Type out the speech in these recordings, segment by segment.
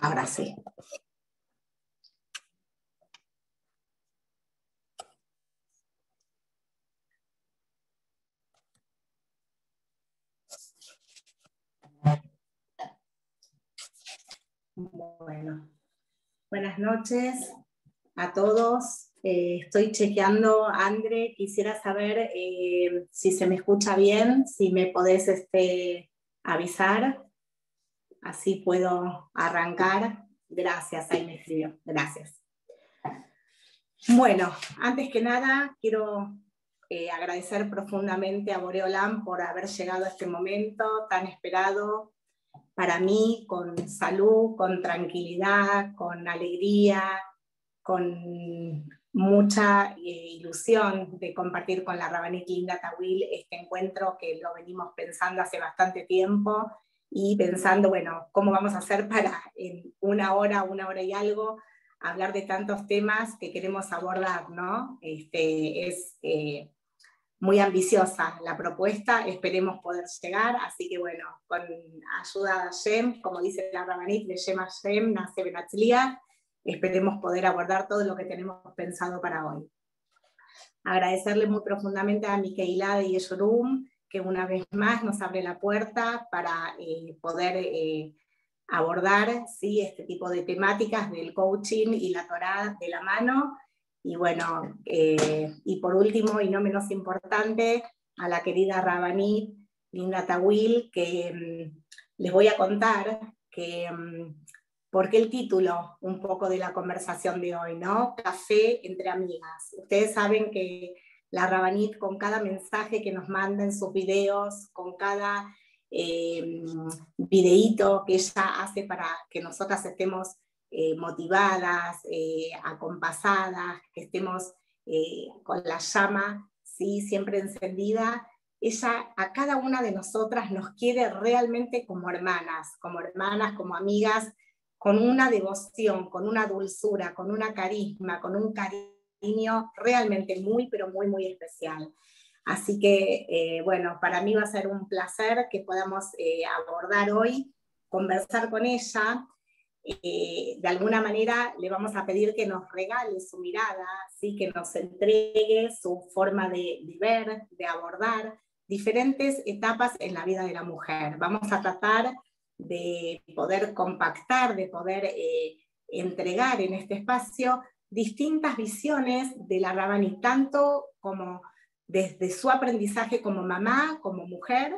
Ahora sí. Bueno, buenas noches a todos. Eh, estoy chequeando, André, quisiera saber eh, si se me escucha bien, si me podés este, avisar, así puedo arrancar. Gracias, ahí me escribió, gracias. Bueno, antes que nada, quiero eh, agradecer profundamente a Boreolam por haber llegado a este momento tan esperado para mí, con salud, con tranquilidad, con alegría, con mucha eh, ilusión de compartir con la Rabanit Linda Tawil este encuentro que lo venimos pensando hace bastante tiempo y pensando, bueno, cómo vamos a hacer para en una hora, una hora y algo, hablar de tantos temas que queremos abordar, ¿no? Este, es eh, muy ambiciosa la propuesta, esperemos poder llegar, así que bueno, con ayuda de Shem, como dice la Rabanit, de Shem Shem, nace Benatzlia, esperemos poder abordar todo lo que tenemos pensado para hoy. Agradecerle muy profundamente a Miqueila de Yeshurum, que una vez más nos abre la puerta para eh, poder eh, abordar ¿sí? este tipo de temáticas del coaching y la Torah de la mano. Y bueno, eh, y por último, y no menos importante, a la querida Rabanit, Linda Tawil, que mm, les voy a contar que mm, ¿Por qué el título un poco de la conversación de hoy, ¿no? Café entre amigas. Ustedes saben que la Rabanit con cada mensaje que nos manda en sus videos, con cada eh, videíto que ella hace para que nosotras estemos eh, motivadas, eh, acompasadas, que estemos eh, con la llama ¿sí? siempre encendida, ella a cada una de nosotras nos quiere realmente como hermanas, como hermanas, como amigas, con una devoción, con una dulzura, con una carisma, con un cariño realmente muy, pero muy, muy especial. Así que, eh, bueno, para mí va a ser un placer que podamos eh, abordar hoy, conversar con ella. Eh, de alguna manera le vamos a pedir que nos regale su mirada, ¿sí? que nos entregue su forma de, de ver, de abordar diferentes etapas en la vida de la mujer. Vamos a tratar de poder compactar, de poder eh, entregar en este espacio distintas visiones de la Rabani, tanto como desde su aprendizaje como mamá, como mujer,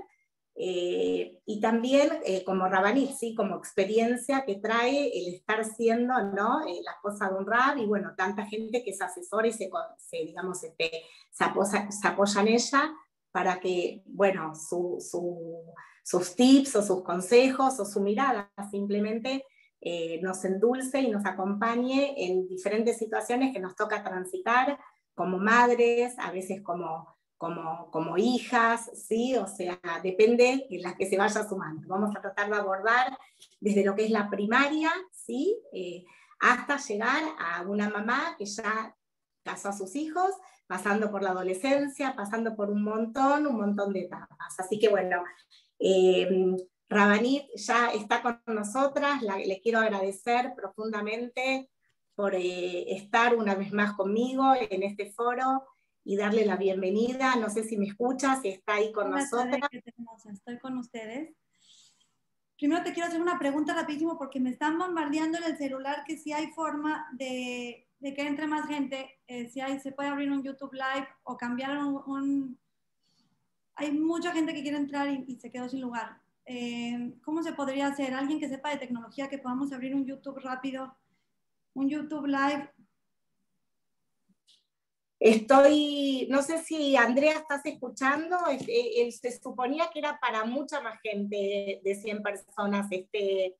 eh, y también eh, como Rabanit, ¿sí? como experiencia que trae el estar siendo ¿no? la esposa de un rab, y bueno, tanta gente que se asesora y se, digamos, este, se, apoya, se apoya en ella para que, bueno, su, su sus tips o sus consejos o su mirada, simplemente eh, nos endulce y nos acompañe en diferentes situaciones que nos toca transitar como madres, a veces como, como, como hijas, ¿sí? O sea, depende en las que se vaya sumando. Vamos a tratar de abordar desde lo que es la primaria, ¿sí? Eh, hasta llegar a una mamá que ya casó a sus hijos, pasando por la adolescencia, pasando por un montón, un montón de etapas. Así que bueno, eh, Rabanit ya está con nosotras, le quiero agradecer profundamente por eh, estar una vez más conmigo en este foro y darle la bienvenida. No sé si me escucha, si está ahí con nosotras. Estoy con ustedes. Primero te quiero hacer una pregunta rapidísimo porque me están bombardeando en el celular que si hay forma de, que entre más gente, eh, si hay, se puede abrir un YouTube Live o cambiar un hay mucha gente que quiere entrar y, se quedó sin lugar. Eh, ¿Cómo se podría hacer? Alguien que sepa de tecnología, que podamos abrir un YouTube rápido, un YouTube Live. Estoy, no sé si Andrea estás escuchando, este, se suponía que era para mucha más gente de 100 personas este,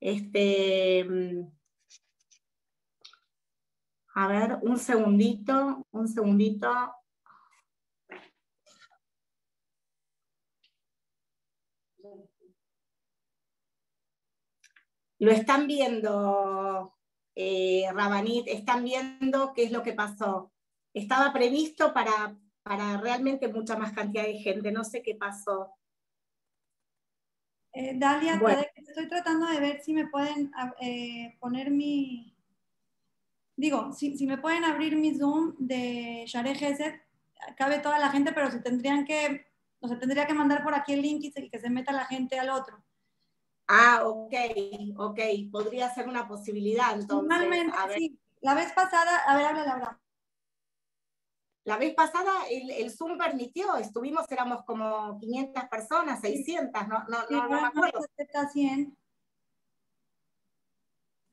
este, mm, a ver, un segundito, un segundito. lo están viendo, eh, Rabanit, están viendo qué es lo que pasó. Estaba previsto para para realmente mucha más cantidad de gente. No sé qué pasó. Eh, Dalia, estoy tratando de ver si me pueden eh, poner mi, digo, si, si, me pueden abrir mi Zoom de Share Gesed, cabe toda la gente, pero se tendrían que, o sea, tendría que mandar por aquí el link y que se meta la gente al otro. Ah, ok, ok, podría ser una posibilidad entonces. Normalmente, sí. La vez pasada, a ver, habla Laura. La vez pasada el, Zoom permitió, estuvimos, éramos como 500 personas, 600, no, no, no, no me acuerdo.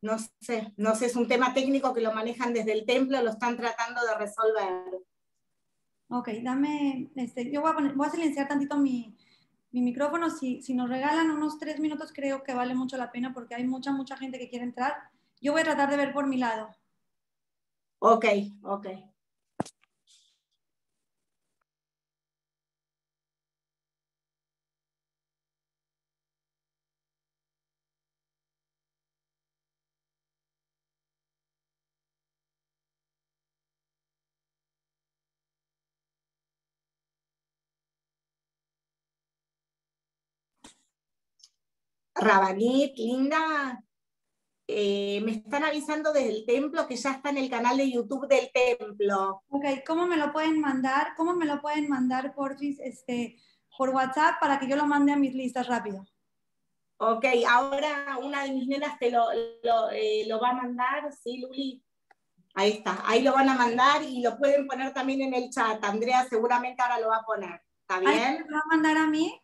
No sé, no sé, es un tema técnico que lo manejan desde el templo, lo están tratando de resolver. Ok, dame, este, yo voy a, voy a silenciar tantito mi, mi micrófono. Si, si nos regalan unos tres minutos, creo que vale mucho la pena porque hay mucha, mucha gente que quiere entrar. Yo voy a tratar de ver por mi lado. Ok, ok. Rabanit, linda, eh, me están avisando desde el templo que ya está en el canal de YouTube del templo. Ok, ¿cómo me lo pueden mandar? ¿Cómo me lo pueden mandar por, este, por WhatsApp para que yo lo mande a mis listas rápido? Ok, ahora una de mis nenas te lo, lo, eh, va a mandar, ¿sí, Luli? Ahí está, ahí lo van a mandar y lo pueden poner también en el chat. Andrea seguramente ahora lo va a poner. ¿Está bien? ¿Lo va a mandar a mí?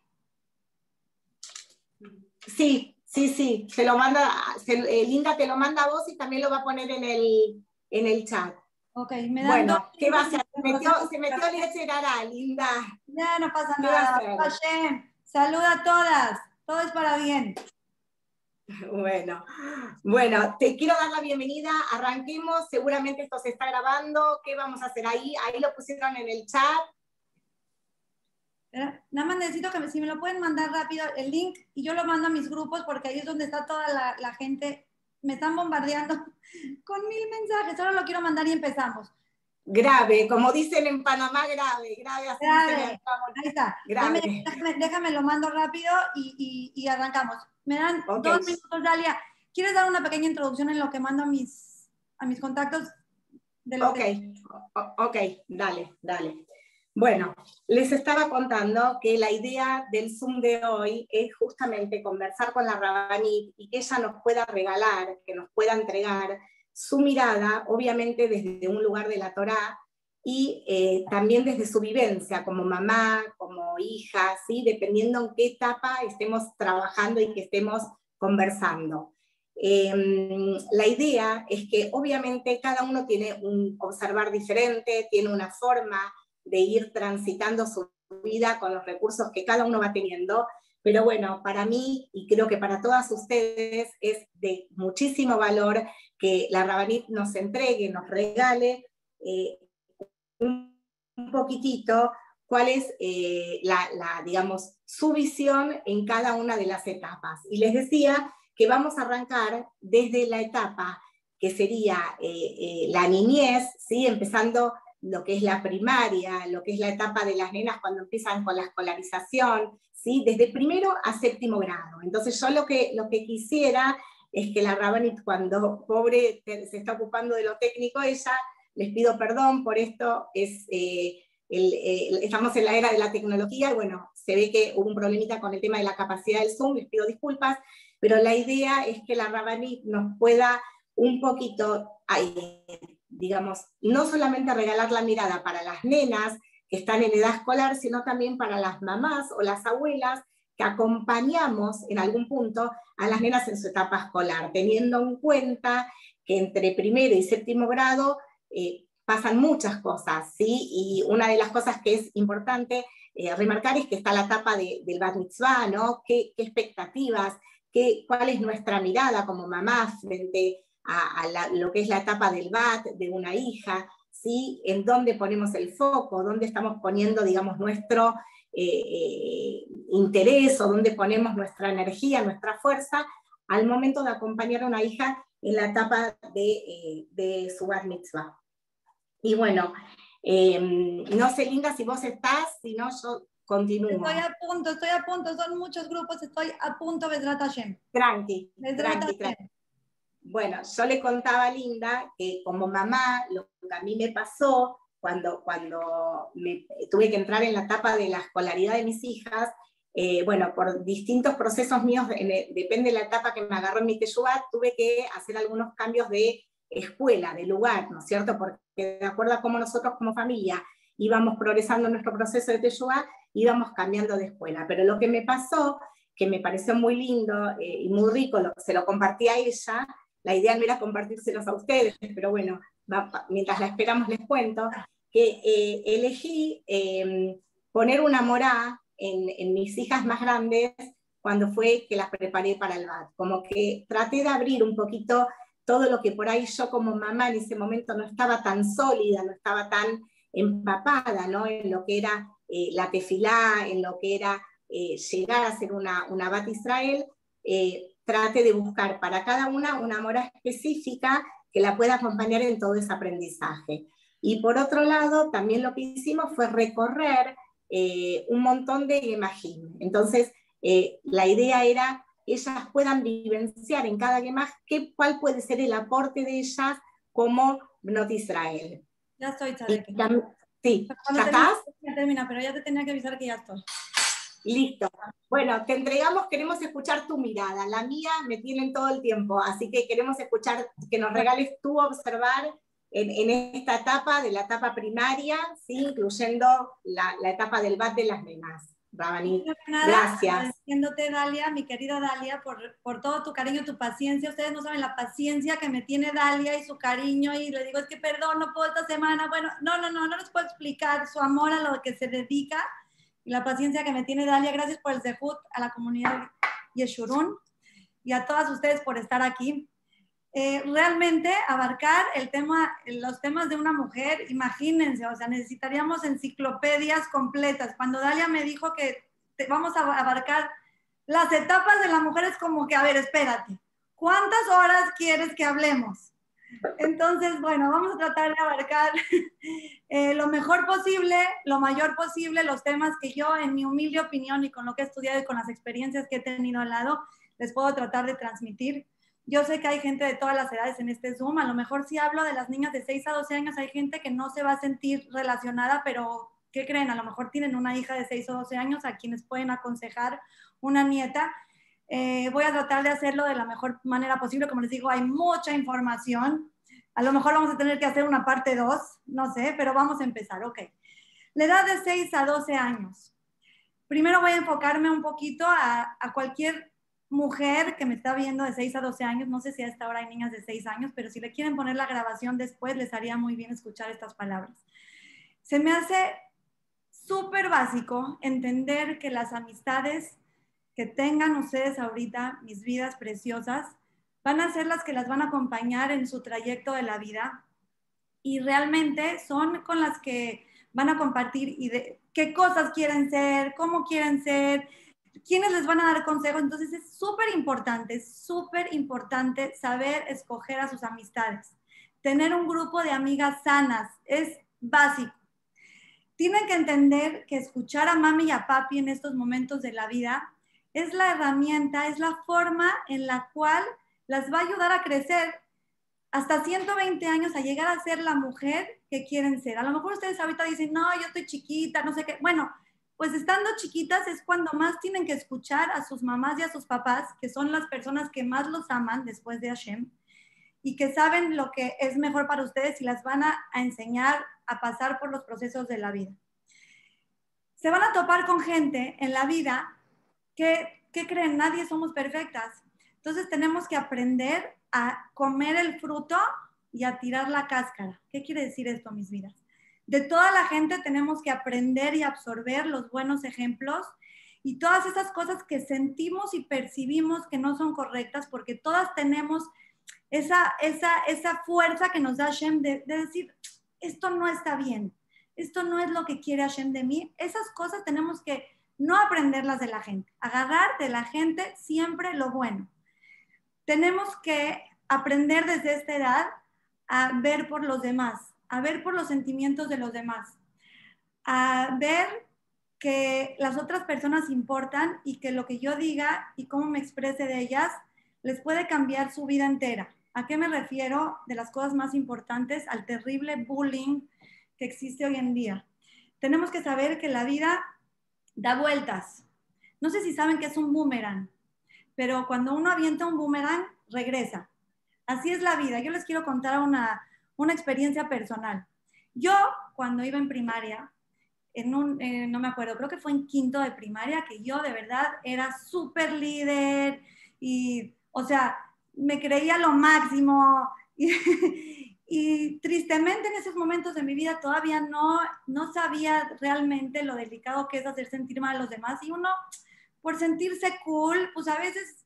Sí, Sí, sí, se lo manda, eh, Linda te lo manda a vos y también lo va a poner en el, en el chat. Ok, me da Bueno, ¿qué va a hacer? Se metió, se metió Linda. Ya, no pasa nada. Saluda a todas. Todo es para bien. Bueno, bueno, te quiero dar la bienvenida. Arranquemos. Seguramente esto se está grabando. ¿Qué vamos a hacer ahí? Ahí lo pusieron en el chat. Nada más necesito que si me lo pueden mandar rápido el link y yo lo mando a mis grupos porque ahí es donde está toda la, gente. Me están bombardeando con mil mensajes. Solo lo quiero mandar y empezamos. Grave, como dicen en Panamá, grave, grave. Así grave. Ahí está. Déjame, lo mando rápido y, arrancamos. Me dan dos minutos, Dalia. ¿Quieres dar una pequeña introducción en lo que mando a mis, a mis contactos? De ok, ok, dale, dale. Bueno, les estaba contando que la idea del Zoom de hoy es justamente conversar con la Rabanit y que ella nos pueda regalar, que nos pueda entregar su mirada, obviamente desde un lugar de la Torá y eh, también desde su vivencia como mamá, como hija, ¿sí? dependiendo en qué etapa estemos trabajando y que estemos conversando. Em, la idea es que obviamente cada uno tiene un observar diferente, tiene una forma de ir transitando su vida con los recursos que cada uno va teniendo. Pero bueno, para mí y creo que para todas ustedes es de muchísimo valor que la Rabanit nos entregue, nos regale eh, un, poquitito cuál es eh, la, digamos, su visión en cada una de las etapas. Y les decía que vamos a arrancar desde la etapa que sería eh, la niñez, ¿sí? empezando lo que es la primaria, lo que es la etapa de las nenas cuando empiezan con la escolarización, ¿sí? desde primero a séptimo grado. Entonces yo lo que, lo que quisiera es que la Rabanit, cuando pobre se está ocupando de lo técnico, ella, les pido perdón por esto, es, eh, estamos en la era de la tecnología y bueno, se ve que hubo un problemita con el tema de la capacidad del Zoom, les pido disculpas, pero la idea es que la Rabanit nos pueda un poquito digamos, no solamente regalar la mirada para las nenas que están en edad escolar, sino también para las mamás o las abuelas que acompañamos en algún punto a las nenas en su etapa escolar, teniendo en cuenta que entre primero y séptimo grado eh, pasan muchas cosas, ¿sí? Y una de las cosas que es importante eh, remarcar es que está la etapa del bat mitzvah, ¿no? ¿Qué, expectativas, qué, cuál es nuestra mirada como mamás frente a, lo que es la etapa del BAT de una hija, ¿sí? en dónde ponemos el foco, dónde estamos poniendo, digamos, nuestro eh, eh, interés o dónde ponemos nuestra energía, nuestra fuerza, al momento de acompañar a una hija en la etapa de, eh, de su bar mitzvah. Y bueno, Em, no sé, Linda, si vos estás, si no, yo continúo. Estoy a punto, estoy a punto, son muchos grupos, estoy a punto, Besrat Hashem. Tranqui, tranqui, tranqui. Bueno, yo le contaba a Linda que como mamá, lo que a mí me pasó cuando, cuando me, tuve que entrar en la etapa de la escolaridad de mis hijas, eh, bueno, por distintos procesos míos, depende de la etapa que me agarró en mi teyuá, tuve que hacer algunos cambios de escuela, de lugar, ¿no es cierto? Porque de acuerdo a cómo nosotros como familia íbamos progresando en nuestro proceso de teyuá, íbamos cambiando de escuela. Pero lo que me pasó, que me pareció muy lindo eh, y muy rico, se lo compartí a ella, la idea no era compartírselos a ustedes, pero bueno, mientras la esperamos les cuento, que eh, elegí em, poner una morá en, mis hijas más grandes cuando fue que las preparé para el BAT. Como que traté de abrir un poquito todo lo que por ahí yo como mamá en ese momento no estaba tan sólida, no estaba tan empapada ¿no? en lo que era eh, la tefilá, en lo que era eh, llegar a ser una, una Bat Israel, eh, trate de buscar para cada una una mora específica que la pueda acompañar en todo ese aprendizaje. Y por otro lado, también lo que hicimos fue recorrer eh, un montón de imágenes. Entonces, eh, la idea era que ellas puedan vivenciar en cada gemaj qué, cuál puede ser el aporte de ellas como Bnot Israel. Ya estoy, Sí, ¿ya estás? termina, pero ya te tenía que avisar que ya estoy. Listo. Bueno, te entregamos, queremos escuchar tu mirada. La mía me tienen todo el tiempo, así que queremos escuchar, que nos regales tú observar en, esta etapa, de la etapa primaria, ¿sí? incluyendo la, etapa del BAT de las nenas. Rabani, gracias. Agradeciéndote, Dalia, mi querida Dalia, por, por todo tu cariño, tu paciencia. Ustedes no saben la paciencia que me tiene Dalia y su cariño. Y le digo, es que perdón, no puedo esta semana. Bueno, no, no, no, no les puedo explicar su amor a lo que se dedica y la paciencia que me tiene Dalia. Gracias por el Zehut, a la comunidad Yeshurun y a todas ustedes por estar aquí. Eh, realmente abarcar el tema, los temas de una mujer, imagínense, o sea, necesitaríamos enciclopedias completas. Cuando Dalia me dijo que vamos a abarcar las etapas de la mujer, es como que, a ver, espérate, ¿cuántas horas quieres que hablemos? Entonces, bueno, vamos a tratar de abarcar eh, lo mejor posible, lo mayor posible, los temas que yo, en mi humilde opinión y con lo que he estudiado y con las experiencias que he tenido al lado, les puedo tratar de transmitir. Yo sé que hay gente de todas las edades en este Zoom. A lo mejor si hablo de las niñas de 6 a 12 años, hay gente que no se va a sentir relacionada, pero ¿qué creen? A lo mejor tienen una hija de 6 o 12 años a quienes pueden aconsejar una nieta. Eh, voy a tratar de hacerlo de la mejor manera posible. Como les digo, hay mucha información. A lo mejor vamos a tener que hacer una parte 2, no sé, pero vamos a empezar. Ok. La edad de 6 a 12 años. Primero voy a enfocarme un poquito a, cualquier mujer que me está viendo de 6 a 12 años, no sé si a esta hora hay niñas de 6 años, pero si le quieren poner la grabación después, les haría muy bien escuchar estas palabras. Se me hace súper básico entender que las amistades que tengan ustedes ahorita, mis vidas preciosas, van a ser las que las van a acompañar en su trayecto de la vida y realmente son con las que van a compartir y de qué cosas quieren ser, cómo quieren ser, quiénes les van a dar consejos. Entonces es súper importante, súper importante saber escoger a sus amistades. Tener un grupo de amigas sanas es básico. Tienen que entender que escuchar a mami y a papi en estos momentos de la vida es la herramienta, es la forma en la cual las va a ayudar a crecer hasta 120 años a llegar a ser la mujer que quieren ser. A lo mejor ustedes ahorita dicen, no, yo estoy chiquita, no sé qué. Bueno, pues estando chiquitas es cuando más tienen que escuchar a sus mamás y a sus papás, que son las personas que más los aman después de Hashem, y que saben lo que es mejor para ustedes y las van a, enseñar a pasar por los procesos de la vida. Se van a topar con gente en la vida que creen, nadie somos perfectas. Entonces tenemos que aprender a comer el fruto y a tirar la cáscara. ¿Qué quiere decir esto, mis vidas? de toda la gente tenemos que aprender y absorber los buenos ejemplos y todas esas cosas que sentimos y percibimos que no son correctas, porque todas tenemos esa, esa, esa fuerza que nos da Hashem de, de decir, esto no está bien, esto no es lo que quiere Hashem de mí. Esas cosas tenemos que no aprenderlas de la gente, agarrar de la gente siempre lo bueno. Tenemos que aprender desde esta edad a ver por los demás, a ver por los sentimientos de los demás, a ver que las otras personas importan y que lo que yo diga y cómo me exprese de ellas les puede cambiar su vida entera. ¿A qué me refiero? De las cosas más importantes, al terrible bullying que existe hoy en día. Tenemos que saber que la vida da vueltas. No sé si saben que es un boomerang, pero cuando uno avienta un boomerang, regresa. Así es la vida. Yo les quiero contar una, una experiencia personal. Yo, cuando iba en primaria, en un, eh, no me acuerdo, creo que fue en quinto de primaria, que yo de verdad era súper líder y, o sea, me creía lo máximo. tristemente en esos momentos de mi vida todavía no, no sabía realmente lo delicado que es hacer sentir mal a los demás. Y uno, por sentirse cool, pues a veces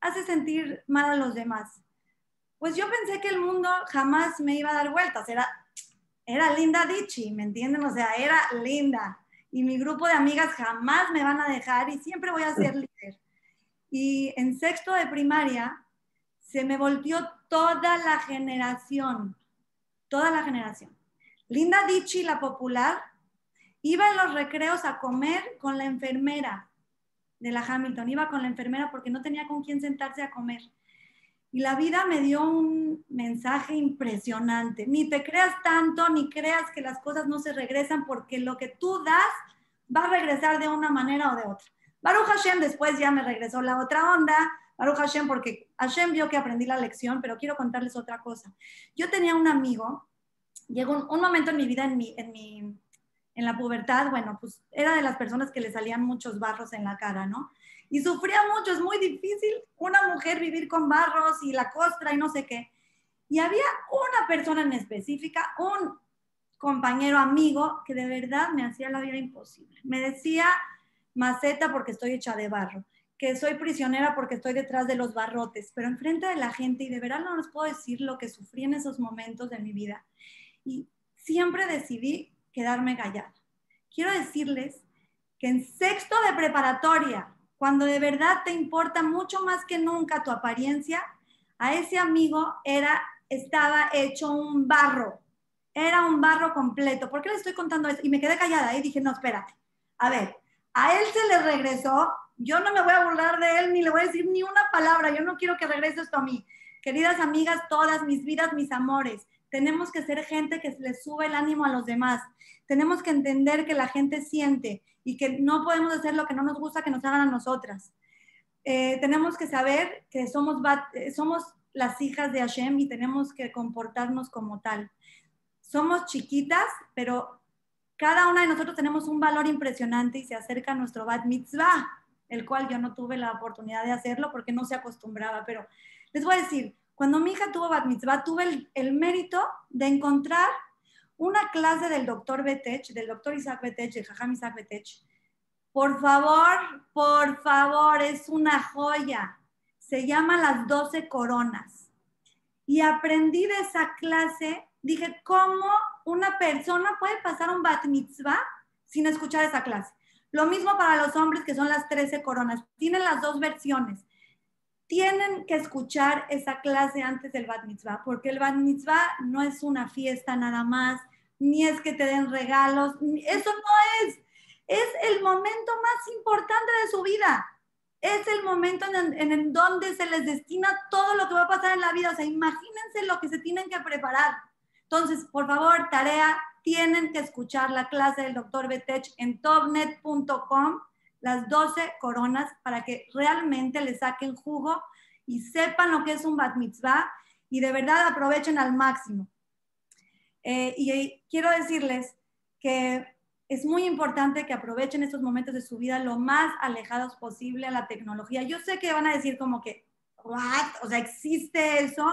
hace sentir mal a los demás. Pues yo pensé que el mundo jamás me iba a dar vueltas. Era era Linda Dichi, ¿me entienden? O sea, era linda. Y mi grupo de amigas jamás me van a dejar y siempre voy a ser líder. Y en sexto de primaria se me volvió toda la generación, toda la generación. Linda Dichi, la popular, iba en los recreos a comer con la enfermera de la Hamilton. Iba con la enfermera porque no tenía con quién sentarse a comer. Y la vida me dio un mensaje impresionante. Ni te creas tanto, ni creas que las cosas no se regresan, porque lo que tú das va a regresar de una manera o de otra. Baruch Hashem después ya me regresó la otra onda. Baruch Hashem porque Hashem vio que aprendí la lección, pero quiero contarles otra cosa. Yo tenía un amigo, llegó un, momento en mi vida, en, mi, en, mi, en la pubertad, bueno, pues era de las personas que le salían muchos barros en la cara, ¿no? y sufría mucho, es muy difícil una mujer vivir con barros y la costra y no sé qué. Y había una persona en específica, un compañero amigo que de verdad me hacía la vida imposible. Me decía maceta porque estoy hecha de barro, que soy prisionera porque estoy detrás de los barrotes, pero enfrente de la gente y de verdad no les puedo decir lo que sufrí en esos momentos de mi vida. Y siempre decidí quedarme callada. Quiero decirles que en sexto de preparatoria, cuando de verdad te importa mucho más que nunca tu apariencia, a ese amigo era, estaba hecho un barro, era un barro completo. ¿Por qué le estoy contando eso? Y me quedé callada y dije, no, espérate, a ver, a él se le regresó, yo no me voy a burlar de él ni le voy a decir ni una palabra, yo no quiero que regrese esto a mí. Queridas amigas, todas mis vidas, mis amores, tenemos que ser gente que le sube el ánimo a los demás. Tenemos que entender que la gente siente y que no podemos hacer lo que no nos gusta que nos hagan a nosotras. Eh, tenemos que saber que somos, somos las hijas de Hashem y tenemos que comportarnos como tal. Somos chiquitas, pero cada una de nosotros tenemos un valor impresionante y se acerca a nuestro bat mitzvah, el cual yo no tuve la oportunidad de hacerlo porque no se acostumbraba, pero les voy a decir, cuando mi hija tuvo bat mitzvah, tuve el, mérito de encontrar una clase del doctor Betech, del doctor Isaac Betech, de Jajam Isaac Betech. Por favor, por favor, es una joya. Se llama Las Doce Coronas. Y aprendí de esa clase, dije, ¿cómo una persona puede pasar un bat mitzvah sin escuchar esa clase? Lo mismo para los hombres que son las trece coronas. Tienen las dos versiones tienen que escuchar esa clase antes del bat mitzvah, porque el bat mitzvah no es una fiesta nada más, ni es que te den regalos, eso no es, es el momento más importante de su vida. Es el momento en, en, donde se les destina todo lo que va a pasar en la vida. O sea, imagínense lo que se tienen que preparar. Entonces, por favor, tarea, tienen que escuchar la clase del doctor Betech en topnet.com las 12 coronas para que realmente le saquen jugo y sepan lo que es un bat mitzvah y de verdad aprovechen al máximo. Eh, y quiero decirles que es muy importante que aprovechen estos momentos de su vida lo más alejados posible a la tecnología. Yo sé que van a decir como que, ¿what? O sea, ¿existe eso?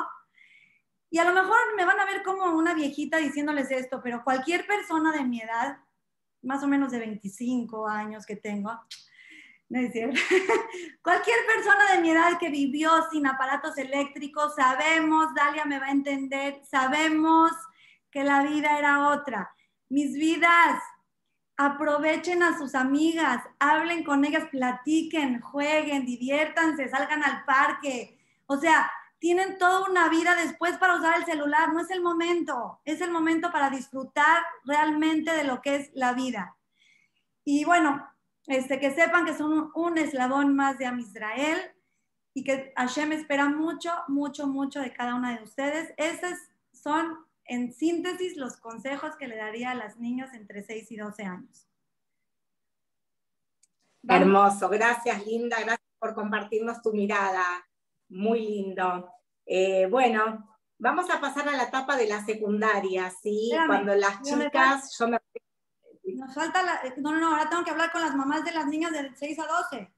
Y a lo mejor me van a ver como una viejita diciéndoles esto, pero cualquier persona de mi edad más o menos de 25 años que tengo, no. Cualquier persona de mi edad que vivió sin aparatos eléctricos, sabemos, Dalia me va a entender, sabemos que la vida era otra. Mis vidas, aprovechen a sus amigas, hablen con ellas, platiquen, jueguen, diviértanse, salgan al parque. O sea, tienen toda una vida después para usar el celular, no es el momento, es el momento para disfrutar realmente de lo que es la vida. Y bueno, este, que sepan que son un, eslabón más de Amisrael y que Hashem espera mucho, mucho, mucho de cada una de ustedes. Esos son, en síntesis, los consejos que le daría a las niñas entre 6 y 12 años. Hermoso, gracias Linda, gracias por compartirnos tu mirada, muy lindo. Eh, bueno, vamos a pasar a la etapa de la secundaria, ¿sí? Cuando las chicas, yo me... Nos falta la... No, no, no, ahora tengo que hablar con las mamás de las niñas de 6 a 12.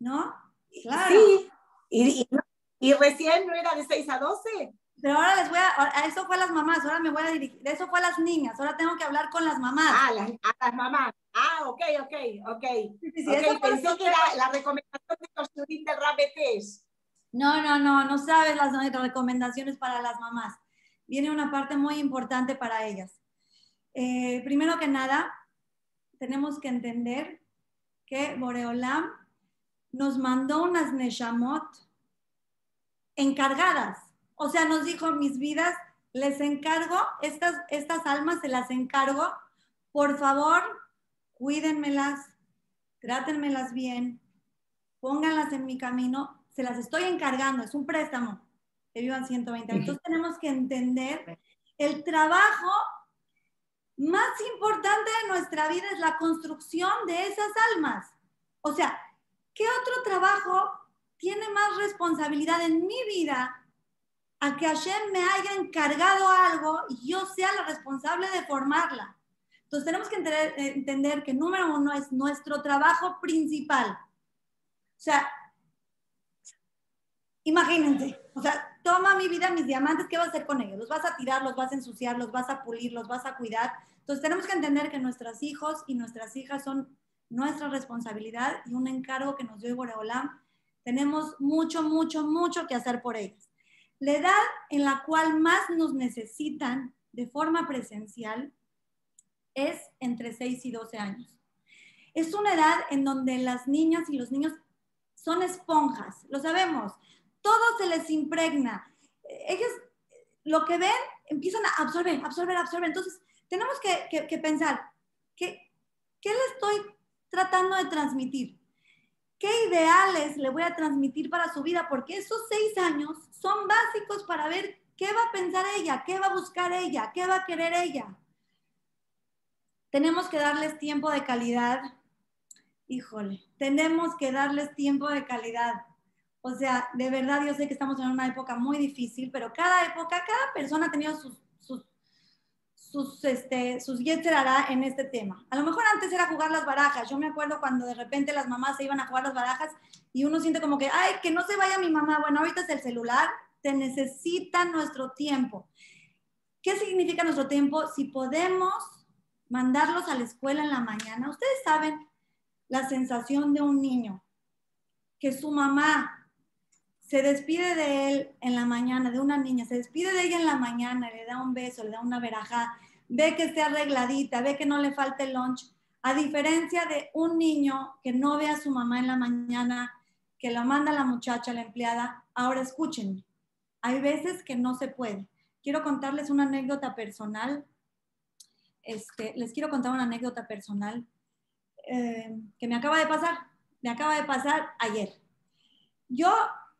¿No? Claro. Sí, y, y recién no era de 6 a 12. Pero ahora les voy a, eso fue a las mamás, ahora me voy a dirigir, eso fue a las niñas, ahora tengo que hablar con las mamás. Ah, las, a las mamás. Ah, ok, ok, ok. Sí, sí, okay pensé que era la recomendación de los de Rabetes. No, no, no, no sabes las recomendaciones para las mamás. Viene una parte muy importante para ellas. Eh, primero que nada, tenemos que entender que Boreolam nos mandó unas Neshamot encargadas o sea, nos dijo, mis vidas, les encargo, estas, estas almas se las encargo, por favor, cuídenmelas, trátenmelas bien, pónganlas en mi camino, se las estoy encargando, es un préstamo, que vivan 120 Entonces tenemos que entender el trabajo más importante de nuestra vida es la construcción de esas almas. O sea, ¿qué otro trabajo tiene más responsabilidad en mi vida a que Hashem me haya encargado algo y yo sea la responsable de formarla. Entonces tenemos que entender, que número uno es nuestro trabajo principal. O sea, imagínense, o sea, toma mi vida, mis diamantes, ¿qué vas a hacer con ellos? ¿Los vas a tirar, los vas a ensuciar, los vas a pulir, los vas a cuidar? Entonces tenemos que entender que nuestros hijos y nuestras hijas son nuestra responsabilidad y un encargo que nos dio Boreolam. Tenemos mucho, mucho, mucho que hacer por ellos. La edad en la cual más nos necesitan de forma presencial es entre 6 y 12 años. Es una edad en donde las niñas y los niños son esponjas, lo sabemos, todo se les impregna. Ellos lo que ven empiezan a absorber, absorber, absorber. Entonces, tenemos que, pensar, ¿qué, ¿qué le estoy tratando de transmitir? ¿Qué ideales le voy a transmitir para su vida? Porque esos seis años son básicos para ver qué va a pensar ella, qué va a buscar ella, qué va a querer ella. Tenemos que darles tiempo de calidad. Híjole, tenemos que darles tiempo de calidad. O sea, de verdad yo sé que estamos en una época muy difícil, pero cada época, cada persona ha tenido sus sus, este, sus en este tema. A lo mejor antes era jugar las barajas. Yo me acuerdo cuando de repente las mamás se iban a jugar las barajas y uno siente como que, ay, que no se vaya mi mamá. Bueno, ahorita es el celular, te necesita nuestro tiempo. ¿Qué significa nuestro tiempo? Si podemos mandarlos a la escuela en la mañana, ustedes saben la sensación de un niño que su mamá se despide de él en la mañana, de una niña, se despide de ella en la mañana, le da un beso, le da una verajá, ve que esté arregladita, ve que no le falte el lunch, a diferencia de un niño que no ve a su mamá en la mañana, que lo manda la muchacha, la empleada, ahora escuchen, hay veces que no se puede. Quiero contarles una anécdota personal. Este, les quiero contar una anécdota personal eh, que me acaba de pasar. Me acaba de pasar ayer. Yo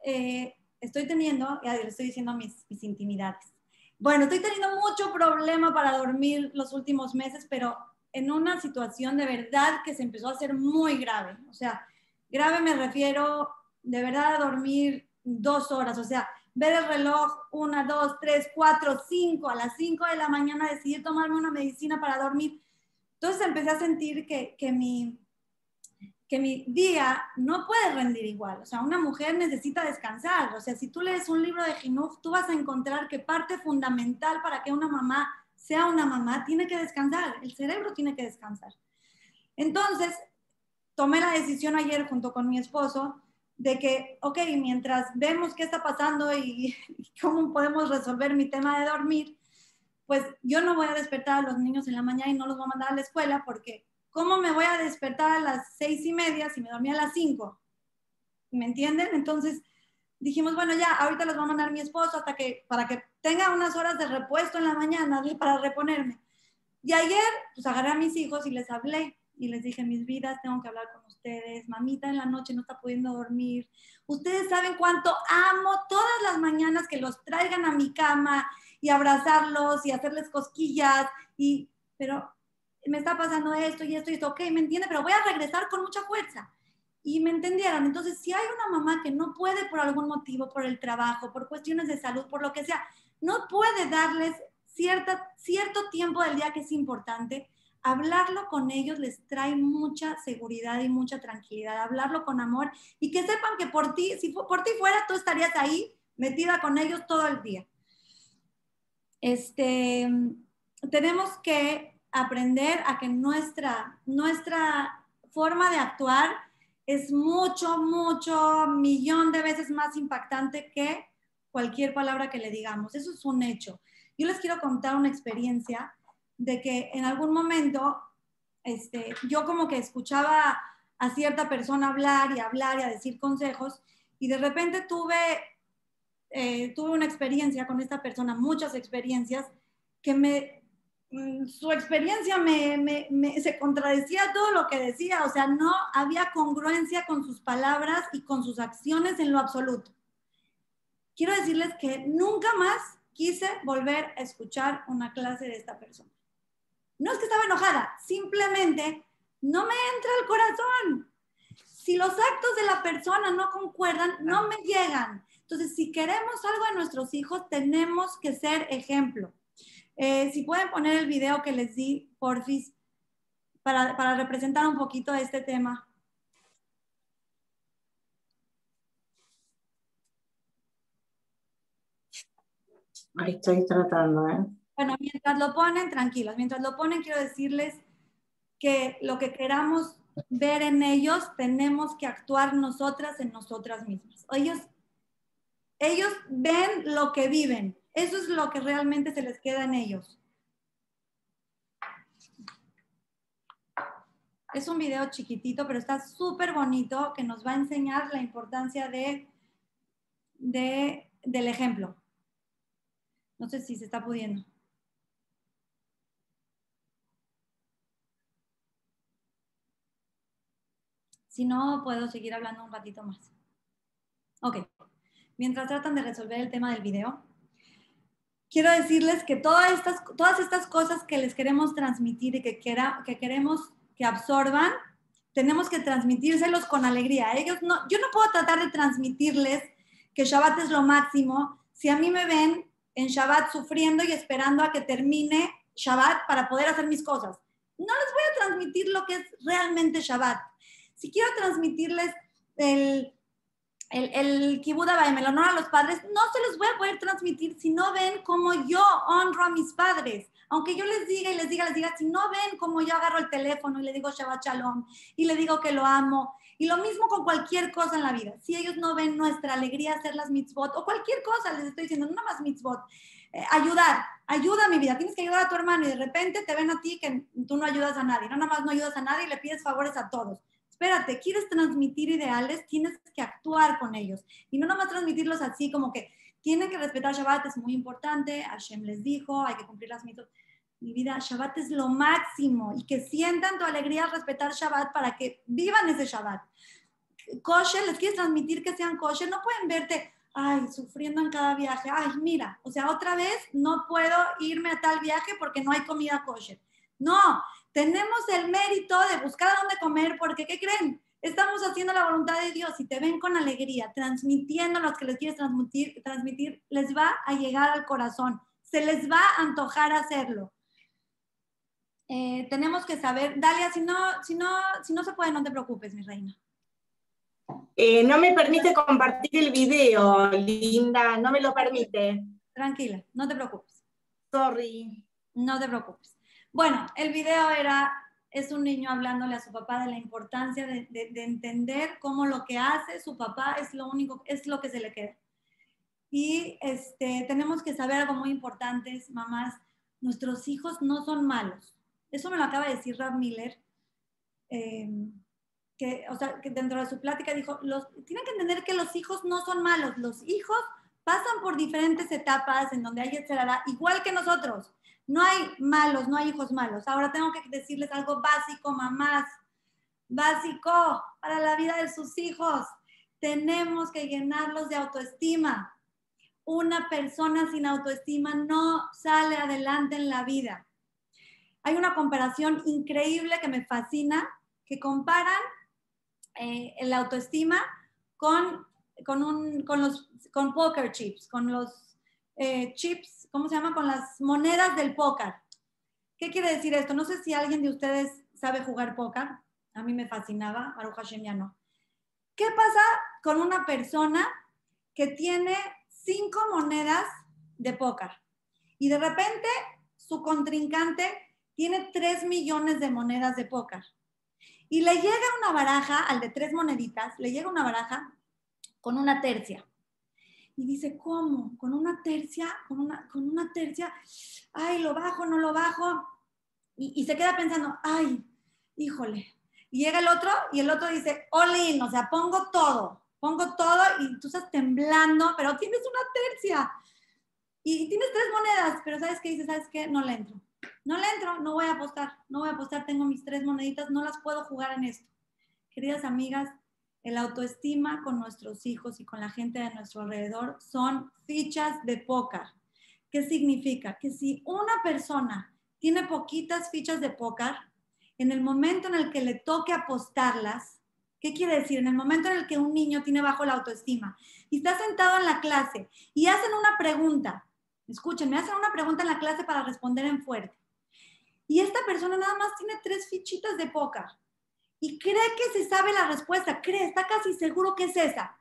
eh, estoy teniendo, ya le estoy diciendo mis, mis intimidades. Bueno, estoy teniendo mucho problema para dormir los últimos meses, pero en una situación de verdad que se empezó a hacer muy grave. O sea, grave me refiero de verdad a dormir dos horas, o sea, ver el reloj, una, dos, tres, cuatro, cinco, a las cinco de la mañana decidir tomarme una medicina para dormir. Entonces empecé a sentir que, que mi, que mi día no puede rendir igual. O sea, una mujer necesita descansar. O sea, si tú lees un libro de Jinuf, tú vas a encontrar que parte fundamental para que una mamá sea una mamá tiene que descansar. El cerebro tiene que descansar. Entonces, tomé la decisión ayer junto con mi esposo de que, ok, mientras vemos qué está pasando y cómo podemos resolver mi tema de dormir, pues yo no voy a despertar a los niños en la mañana y no los voy a mandar a la escuela porque ¿cómo me voy a despertar a las seis y media si me dormí a las cinco? ¿Me entienden? Entonces, dijimos, bueno, ya, ahorita los va a mandar mi esposo hasta que, para que tenga unas horas de repuesto en la mañana para reponerme. Y ayer, pues agarré a mis hijos y les hablé y les dije, mis vidas, tengo que hablar con ustedes. Mamita en la noche no está pudiendo dormir. Ustedes saben cuánto amo todas las mañanas que los traigan a mi cama y abrazarlos y hacerles cosquillas. Y, pero me está pasando esto y esto y esto. Ok, me entiende, pero voy a regresar con mucha fuerza y me entendieron. Entonces, si hay una mamá que no puede por algún motivo, por el trabajo, por cuestiones de salud, por lo que sea, no puede darles cierta, cierto tiempo del día que es importante, hablarlo con ellos les trae mucha seguridad y mucha tranquilidad, hablarlo con amor y que sepan que por ti, si por ti fuera, tú estarías ahí metida con ellos todo el día. Este, tenemos que aprender a que nuestra, nuestra forma de actuar es mucho, mucho, millón de veces más impactante que cualquier palabra que le digamos. Eso es un hecho. Yo les quiero contar una experiencia de que en algún momento este, yo como que escuchaba a cierta persona hablar y hablar y a decir consejos y de repente tuve, eh, tuve una experiencia con esta persona, muchas experiencias, que me su experiencia me, se contradecía todo lo que decía, o sea, no había congruencia con sus palabras y con sus acciones en lo absoluto. Quiero decirles que nunca más quise volver a escuchar una clase de esta persona. No es que estaba enojada, simplemente no me entra el corazón. Si los actos de la persona no concuerdan, no me llegan. Entonces, si queremos algo de nuestros hijos, tenemos que ser ejemplo. Eh, si pueden poner el video que les di, porfis, para, para representar un poquito este tema. Ahí estoy tratando, ¿eh? Bueno, mientras lo ponen, tranquilos, mientras lo ponen, quiero decirles que lo que queramos ver en ellos, tenemos que actuar nosotras en nosotras mismas. Ellos, ellos ven lo que viven. Eso es lo que realmente se les queda en ellos. Es un video chiquitito, pero está súper bonito que nos va a enseñar la importancia de, de, del ejemplo. No sé si se está pudiendo. Si no, puedo seguir hablando un ratito más. Ok. Mientras tratan de resolver el tema del video, quiero decirles que todas estas, todas estas cosas que les queremos transmitir y que, quiera, que queremos que absorban, tenemos que transmitírselos con alegría. Ellos no, yo no puedo tratar de transmitirles que Shabbat es lo máximo si a mí me ven en Shabbat sufriendo y esperando a que termine Shabbat para poder hacer mis cosas. No les voy a transmitir lo que es realmente Shabbat. Si quiero transmitirles el, el, el Kibuda el honor a los padres, no se los voy a poder transmitir si no ven cómo yo honro a mis padres. Aunque yo les diga y les diga, les diga, si no ven cómo yo agarro el teléfono y le digo Shabbat Shalom y le digo que lo amo. Y lo mismo con cualquier cosa en la vida. Si ellos no ven nuestra alegría hacer las mitzvot o cualquier cosa, les estoy diciendo, no nada más mitzvot, eh, ayudar, ayuda a mi vida, tienes que ayudar a tu hermano y de repente te ven a ti que tú no ayudas a nadie, no nada más no ayudas a nadie y le pides favores a todos espérate, quieres transmitir ideales, tienes que actuar con ellos. Y no nomás transmitirlos así como que tienen que respetar Shabbat, es muy importante, Hashem les dijo, hay que cumplir las mitos. Mi vida, Shabbat es lo máximo y que sientan tu alegría al respetar Shabbat para que vivan ese Shabbat. Kosher, les quieres transmitir que sean kosher, no pueden verte, ay, sufriendo en cada viaje, ay, mira, o sea, otra vez no puedo irme a tal viaje porque no hay comida kosher. No, tenemos el mérito de buscar a dónde comer porque, ¿qué creen? Estamos haciendo la voluntad de Dios y te ven con alegría, transmitiendo lo que les quieres transmitir, transmitir, les va a llegar al corazón, se les va a antojar hacerlo. Eh, tenemos que saber, Dalia, si no, si, no, si no se puede, no te preocupes, mi reina. Eh, no me permite compartir el video, Linda, no me lo permite. Tranquila, no te preocupes. Sorry. No te preocupes. Bueno, el video era, es un niño hablándole a su papá de la importancia de, entender cómo lo que hace su papá es lo único, es lo que se le queda. Y este, tenemos que saber algo muy importante, mamás, nuestros hijos no son malos. Eso me lo acaba de decir Rab Miller. Em, que, o sea, que dentro de su plática dijo, los, tienen que entender que los hijos no son malos, los hijos pasan por diferentes etapas en donde hay etcétera, igual que nosotros. No hay malos, no hay hijos malos. Ahora tengo que decirles algo básico, mamás, básico para la vida de sus hijos. Tenemos que llenarlos de autoestima. Una persona sin autoestima no sale adelante en la vida. Hay una comparación increíble que me fascina, que comparan eh, la autoestima con, con, un, con, los, con poker chips, con los eh, chips, ¿cómo se llama? Con las monedas del póker. ¿Qué quiere decir esto? No sé si alguien de ustedes sabe jugar póker. A mí me fascinaba, Aruja Hashem ya no. ¿Qué pasa con una persona que tiene cinco monedas de póker y de repente su contrincante tiene tres millones de monedas de póker? Y le llega una baraja, al de tres moneditas, le llega una baraja con una tercia. Y dice, ¿cómo? ¿Con una tercia? ¿Con una, con una tercia? Ay, lo bajo, no lo bajo. Y, y se queda pensando, ay, híjole. Y llega el otro y el otro dice, all in, o sea, pongo todo, pongo todo y tú estás temblando, pero tienes una tercia. Y tienes tres monedas, pero ¿sabes qué dice? ¿Sabes qué? No le entro no le entro, no voy a apostar, no voy a apostar, tengo mis tres moneditas, no las puedo jugar en esto. Queridas amigas, el autoestima con nuestros hijos y con la gente de nuestro alrededor son fichas de póker. ¿Qué significa? Que si una persona tiene poquitas fichas de póker, en el momento en el que le toque apostarlas, ¿qué quiere decir? En el momento en el que un niño tiene bajo la autoestima y está sentado en la clase y hacen una pregunta, escuchen, me hacen una pregunta en la clase para responder en fuerte. Y esta persona nada más tiene tres fichitas de póker y cree que se sabe la respuesta, cree, está casi seguro que es esa.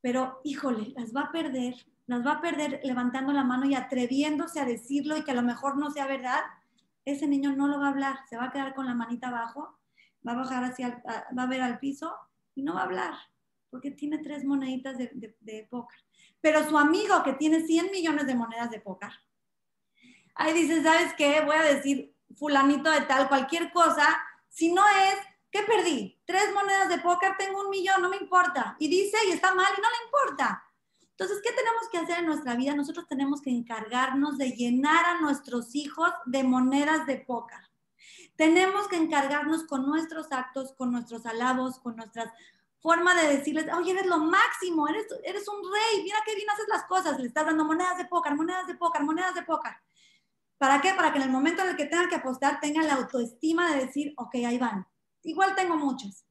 Pero, híjole, las va a perder, las va a perder levantando la mano y atreviéndose a decirlo y que a lo mejor no sea verdad. Ese niño no lo va a hablar, se va a quedar con la manita abajo, va a bajar hacia, va a ver al piso y no va a hablar, porque tiene tres moneditas de, de, póker. Pero su amigo que tiene 100 millones de monedas de póker, ahí dice, ¿sabes qué? Voy a decir fulanito de tal, cualquier cosa, si no es, ¿qué perdí? Tres monedas de póker, tengo un millón, no me importa. Y dice, y está mal, y no le importa. Entonces, ¿qué tenemos que hacer en nuestra vida? Nosotros tenemos que encargarnos de llenar a nuestros hijos de monedas de póker. Tenemos que encargarnos con nuestros actos, con nuestros alabos, con nuestras forma de decirles, oye, eres lo máximo, eres, eres un rey, mira qué bien haces las cosas, le estás dando monedas de póker, monedas de póker, monedas de póker. ¿Para qué? Para que en el momento en el que tengan que apostar tengan la autoestima de decir, ok, ahí van. Igual tengo muchas.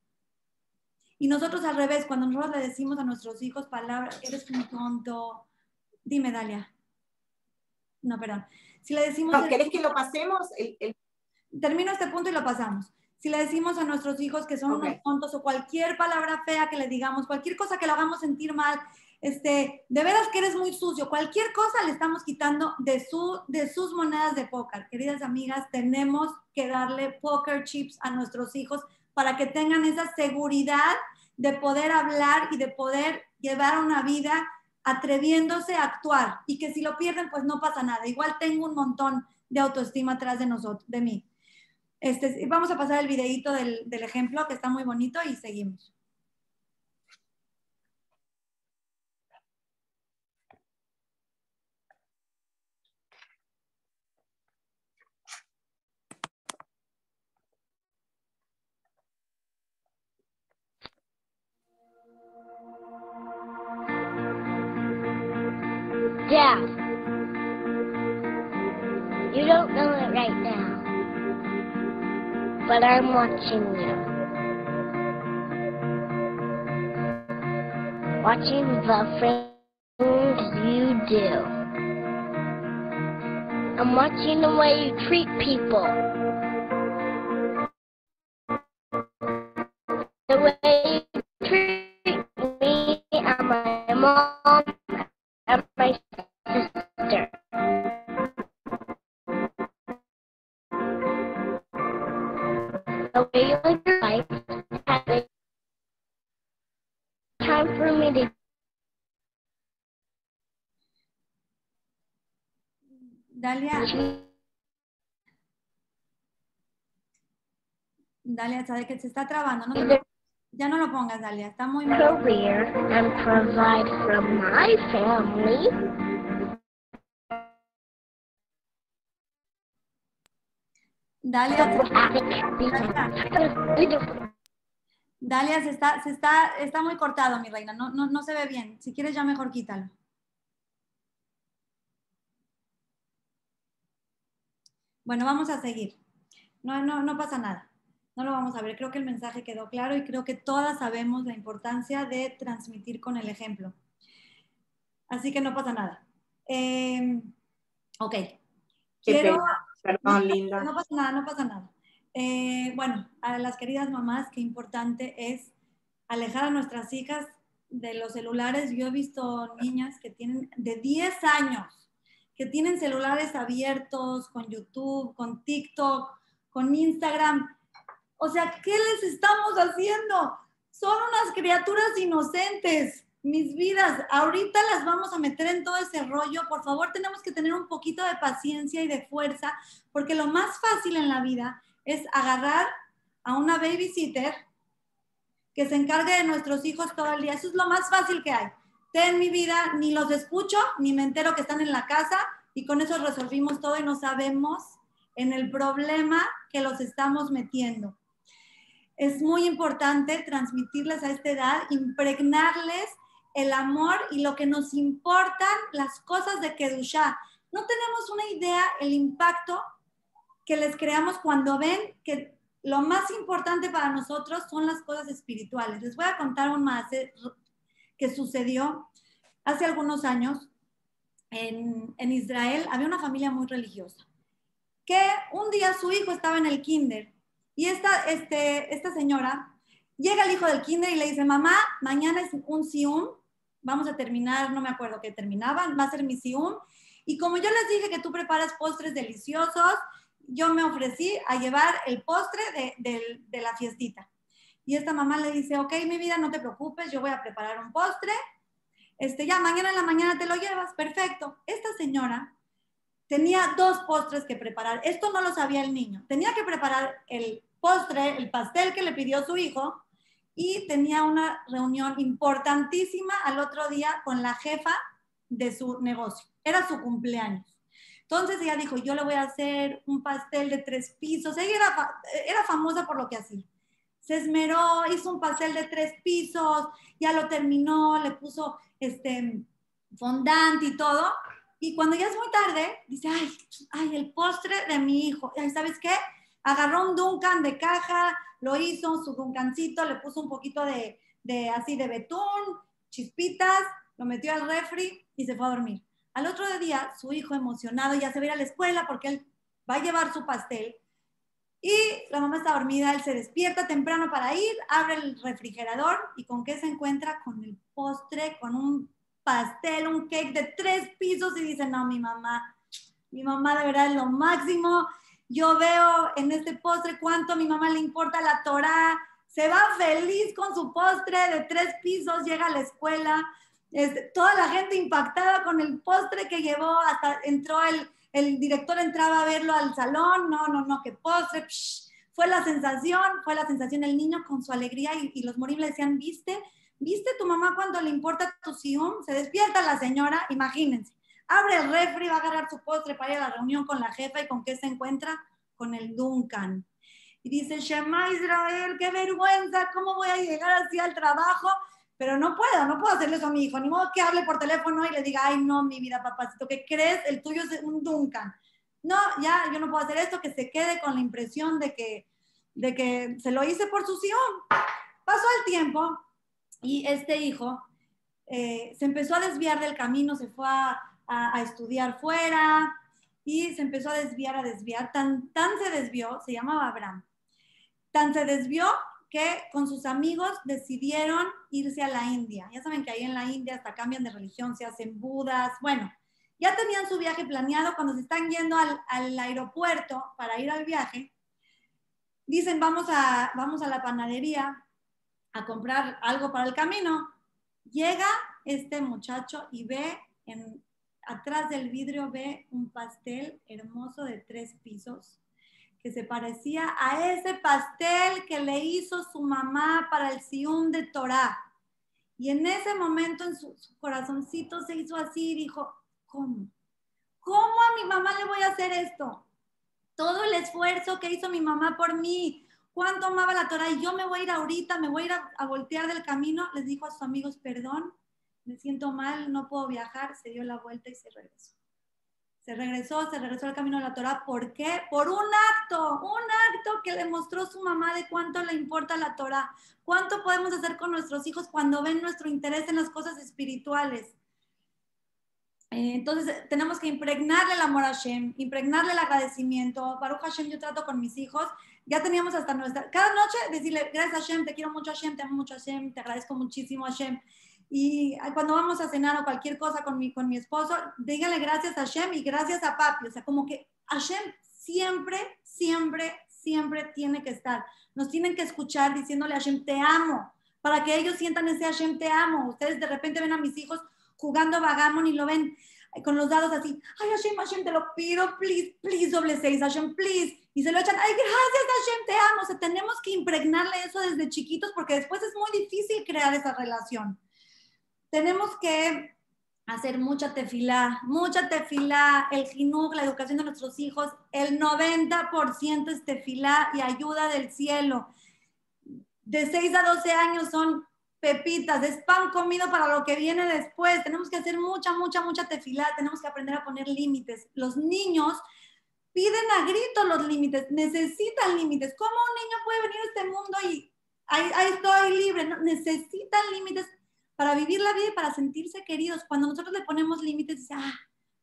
Y nosotros al revés, cuando nosotros le decimos a nuestros hijos palabras, eres un tonto, dime, Dalia. No, perdón. Si le decimos... ¿Querés que lo pasemos? Termino este punto y lo pasamos si le decimos a nuestros hijos que son unos tontos o cualquier palabra fea que le digamos, cualquier cosa que lo hagamos sentir mal, este, de veras que eres muy sucio, cualquier cosa le estamos quitando de, su, de sus monedas de póker. Queridas amigas, tenemos que darle poker chips a nuestros hijos para que tengan esa seguridad de poder hablar y de poder llevar una vida atreviéndose a actuar y que si lo pierden pues no pasa nada. Igual tengo un montón de autoestima atrás de nosotros, de mí. Este, vamos a pasar el videito del, del ejemplo que está muy bonito y seguimos. Dad, you don't know it right now. but I'm watching you. Watching the things you do. I'm watching the way you treat people. Dalia, sabe que se está trabando, ¿no? Ya no lo pongas, Dalia, está muy mal. career and provide for my family. Dalia. Dalia se está, se está, está muy cortado, mi reina. No, no, no se ve bien. Si quieres, ya mejor quítalo. Bueno, vamos a seguir. No, no, no pasa nada. No lo vamos a ver. Creo que el mensaje quedó claro y creo que todas sabemos la importancia de transmitir con el ejemplo. Así que no pasa nada. Eh, ok. Qué Quiero-. Perdón, linda. no pasa nada, no pasa nada. Eh, bueno, a las queridas mamás, qué importante es alejar a nuestras hijas de los celulares. Yo he visto niñas que tienen de 10 años, que tienen celulares abiertos con YouTube, con TikTok, con Instagram. O sea, ¿qué les estamos haciendo? Son unas criaturas inocentes. Mis vidas, ahorita las vamos a meter en todo ese rollo. Por favor, tenemos que tener un poquito de paciencia y de fuerza porque lo más fácil en la vida es agarrar a una babysitter que se encargue de nuestros hijos todo el día. Eso es lo más fácil que hay. Ten mi vida, ni los escucho, ni me entero que están en la casa y con eso resolvimos todo y no sabemos en el problema que los estamos metiendo. Es muy importante transmitirles a esta edad, impregnarles el amor y lo que nos importan las cosas de Kedushá. No tenemos una idea el impacto que les creamos cuando ven que lo más importante para nosotros son las cosas espirituales. Les voy a contar un más que sucedió hace algunos años en, en Israel. Había una familia muy religiosa que un día su hijo estaba en el kinder y esta, este, esta señora llega el hijo del kinder y le dice, mamá, mañana es un sium, vamos a terminar, no me acuerdo que terminaban, va a ser mi sium. Y como yo les dije que tú preparas postres deliciosos, yo me ofrecí a llevar el postre de, de, de, la fiestita. Y esta mamá le dice, ok, mi vida, no te preocupes, yo voy a preparar un postre. Este, ya, mañana en la mañana te lo llevas, perfecto. Esta señora tenía dos postres que preparar. Esto no lo sabía el niño. Tenía que preparar el postre, el pastel que le pidió su hijo, y tenía una reunión importantísima al otro día con la jefa de su negocio. Era su cumpleaños. Entonces ella dijo, yo le voy a hacer un pastel de tres pisos. Ella era, famosa por lo que hacía. Se esmeró, hizo un pastel de tres pisos, ya lo terminó, le puso este fondant y todo. Y cuando ya es muy tarde, dice, ay, ay, el postre de mi hijo. Ay, ¿Sabes qué? Agarró un Duncan de caja, lo hizo, su Duncancito, le puso un poquito de, de así de betún, chispitas, lo metió al refri y se fue a dormir. Al otro día, su hijo emocionado ya se va a ir a la escuela porque él va a llevar su pastel. Y la mamá está dormida, él se despierta temprano para ir, abre el refrigerador y con qué se encuentra con el postre, con un pastel, un cake de tres pisos y dice, no, mi mamá, mi mamá de verdad es lo máximo. Yo veo en este postre cuánto a mi mamá le importa la Torah. Se va feliz con su postre de tres pisos, llega a la escuela, toda la gente impactada con el postre que llevó, hasta entró el, director entraba a verlo al salón, no, no, no, qué postre, psh, fue la sensación, fue la sensación el niño con su alegría y, los morim le decían, ¿viste? ¿Viste tu mamá cuando le importa tu sium? Se despierta la señora, imagínense, abre el refri, va a agarrar su postre para ir a la reunión con la jefa y con qué se encuentra? Con el Duncan. Y dice, Shema Israel, qué vergüenza, ¿cómo voy a llegar así al trabajo? pero no puedo, no puedo hacerle eso a mi hijo, ni modo que hable por teléfono y le diga, ay, no, mi vida, papacito, ¿qué crees? El tuyo es un Duncan. No, ya, yo no puedo hacer esto, que se quede con la impresión de que, de que se lo hice por su sion. Pasó el tiempo y este hijo eh, se empezó a desviar del camino, se fue a, a, estudiar fuera y se empezó a desviar, a desviar, tan, tan se desvió, se llamaba Abraham, tan se desvió que con sus amigos decidieron irse a la India. Ya saben que ahí en la India hasta cambian de religión, se hacen budas. Bueno, ya tenían su viaje planeado. Cuando se están yendo al, al aeropuerto para ir al viaje, dicen, vamos a, vamos a la panadería a comprar algo para el camino. Llega este muchacho y ve en, atrás del vidrio, ve un pastel hermoso de tres pisos que se parecía a ese pastel que le hizo su mamá para el Sium de Torah. Y en ese momento en su, su corazoncito se hizo así y dijo, ¿cómo? ¿Cómo a mi mamá le voy a hacer esto? Todo el esfuerzo que hizo mi mamá por mí, cuánto amaba la Torah y yo me voy a ir ahorita, me voy a a, a voltear del camino, les dijo a sus amigos, perdón, me siento mal, no puedo viajar, se dio la vuelta y se regresó. Se regresó, se regresó al camino de la Torah. ¿Por qué? Por un acto, un acto que le mostró su mamá de cuánto le importa la Torah. ¿Cuánto podemos hacer con nuestros hijos cuando ven nuestro interés en las cosas espirituales? Eh, entonces, tenemos que impregnarle el amor a Hashem, impregnarle el agradecimiento. Baruch Hashem, yo trato con mis hijos. Ya teníamos hasta nuestra... Cada noche decirle, gracias Hashem, te quiero mucho Hashem, te amo mucho Hashem, te agradezco muchísimo Hashem. Y cuando vamos a cenar o cualquier cosa con mi, con mi esposo, díganle gracias a Hashem y gracias a papi. O sea, como que Hashem siempre, siempre, siempre tiene que estar. Nos tienen que escuchar diciéndole a Hashem, te amo, para que ellos sientan ese Hashem, te amo. Ustedes de repente ven a mis hijos jugando vagamon y lo ven con los dados así, ay Hashem, Hashem, te lo pido, please, please, doble seis, Hashem, please. Y se lo echan, ay, gracias Hashem, te amo. O sea, tenemos que impregnarle eso desde chiquitos porque después es muy difícil crear esa relación tenemos que hacer mucha tefilá, mucha tefilá, el jinuj, la educación de nuestros hijos, el 90% es tefilá y ayuda del cielo. De 6 a 12 años son pepitas, es pan comido para lo que viene después. Tenemos que hacer mucha, mucha, mucha tefilá, tenemos que aprender a poner límites. Los niños piden a gritos los límites, necesitan límites. ¿Cómo un niño puede venir a este mundo y ahí, ahí estoy libre? No, necesitan límites para vivir la vida y para sentirse queridos. Cuando nosotros le ponemos límites, dice, ah,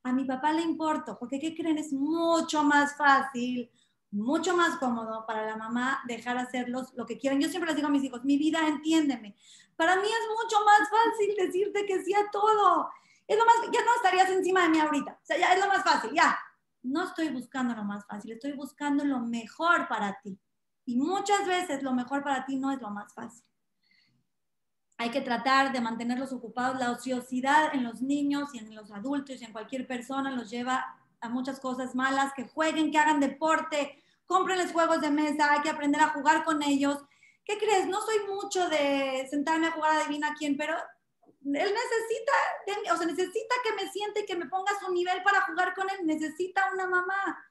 a mi papá le importo, porque ¿qué creen? Es mucho más fácil, mucho más cómodo para la mamá dejar hacerlos lo que quieran. Yo siempre les digo a mis hijos, mi vida, entiéndeme. Para mí es mucho más fácil decirte que sí a todo. Es lo más, ya no estarías encima de mí ahorita. O sea, ya es lo más fácil, ya. No estoy buscando lo más fácil, estoy buscando lo mejor para ti. Y muchas veces lo mejor para ti no es lo más fácil hay que tratar de mantenerlos ocupados. La ociosidad en los niños y en los adultos y en cualquier persona los lleva a muchas cosas malas, que jueguen, que hagan deporte, cómprenles juegos de mesa, hay que aprender a jugar con ellos. ¿Qué crees? No soy mucho de sentarme a jugar a adivina quién, pero él necesita, o sea, necesita que me siente y que me ponga a su nivel para jugar con él, necesita una mamá.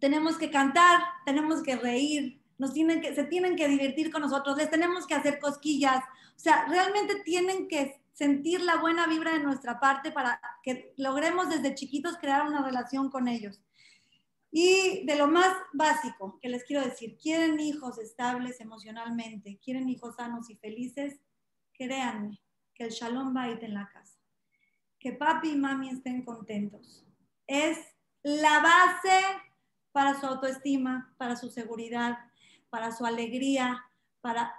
Tenemos que cantar, tenemos que reír, nos tienen que, se tienen que divertir con nosotros, les tenemos que hacer cosquillas, o sea, realmente tienen que sentir la buena vibra de nuestra parte para que logremos desde chiquitos crear una relación con ellos. Y de lo más básico que les quiero decir, quieren hijos estables emocionalmente, quieren hijos sanos y felices, créanme que el shalom va a ir en la casa. Que papi y mami estén contentos. Es la base para su autoestima, para su seguridad, para su alegría, para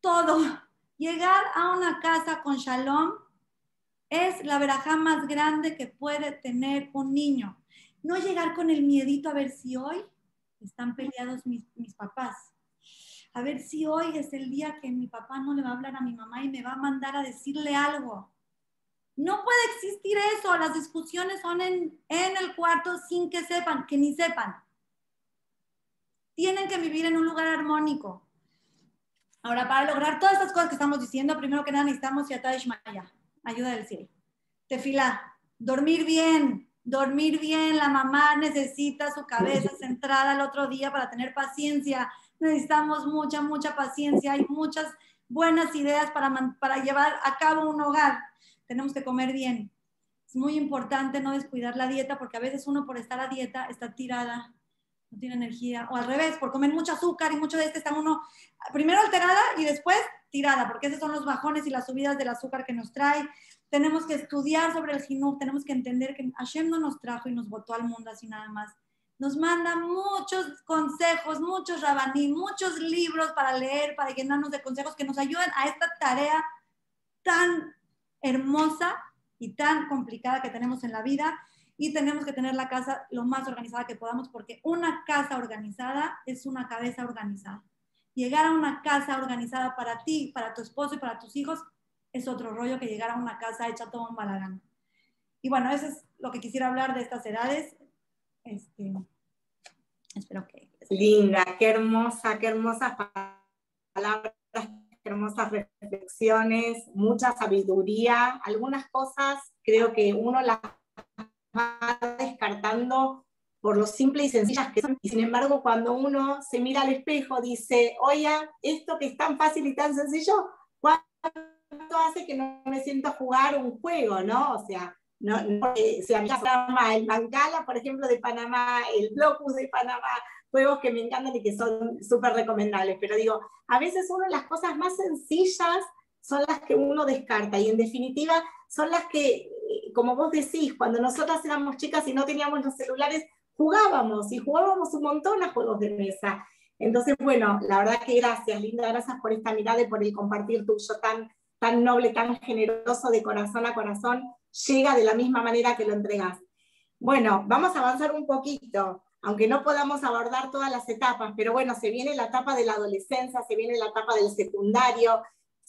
todo. Llegar a una casa con shalom es la verajá más grande que puede tener un niño. No llegar con el miedito a ver si hoy están peleados mis, mis papás. A ver si hoy es el día que mi papá no le va a hablar a mi mamá y me va a mandar a decirle algo. No puede existir eso. Las discusiones son en, en el cuarto sin que sepan, que ni sepan tienen que vivir en un lugar armónico. Ahora, para lograr todas estas cosas que estamos diciendo, primero que nada necesitamos Yatash Maya, ayuda del cielo. Tefila, dormir bien, dormir bien. La mamá necesita su cabeza centrada el otro día para tener paciencia. Necesitamos mucha, mucha paciencia. Hay muchas buenas ideas para, para llevar a cabo un hogar. Tenemos que comer bien. Es muy importante no descuidar la dieta porque a veces uno por estar a dieta está tirada no tiene energía, o al revés, por comer mucho azúcar y mucho de este está uno primero alterada y después tirada, porque esos son los bajones y las subidas del azúcar que nos trae. Tenemos que estudiar sobre el jinú, tenemos que entender que Hashem no nos trajo y nos botó al mundo así nada más. Nos manda muchos consejos, muchos rabaní, muchos libros para leer, para llenarnos de consejos que nos ayuden a esta tarea tan hermosa y tan complicada que tenemos en la vida y tenemos que tener la casa lo más organizada que podamos porque una casa organizada es una cabeza organizada. Llegar a una casa organizada para ti, para tu esposo y para tus hijos es otro rollo que llegar a una casa hecha todo un balagán. Y bueno, eso es lo que quisiera hablar de estas edades. Este, Espero que... Linda, qué hermosa, qué hermosas palabras, qué hermosas reflexiones, mucha sabiduría. Algunas cosas creo que uno las va descartando por lo simple y sencillas que son. Y sin embargo, cuando uno se mira al espejo, dice, oye, esto que es tan fácil y tan sencillo, ¿cuánto hace que no me siento a jugar un juego, no? O sea, no, no llama el Mancala, por ejemplo, de Panamá, el Blocus de Panamá, juegos que me encantan y que son súper recomendables. Pero digo, a veces uno las cosas más sencillas son las que uno descarta y en definitiva son las que, como vos decís, cuando nosotras éramos chicas y no teníamos los celulares, jugábamos y jugábamos un montón a juegos de mesa. Entonces, bueno, la verdad que gracias, Linda, gracias por esta mirada y por el compartir tuyo tan, tan noble, tan generoso de corazón a corazón llega de la misma manera que lo entregas. Bueno, vamos a avanzar un poquito, aunque no podamos abordar todas las etapas, pero bueno, se viene la etapa de la adolescencia, se viene la etapa del secundario.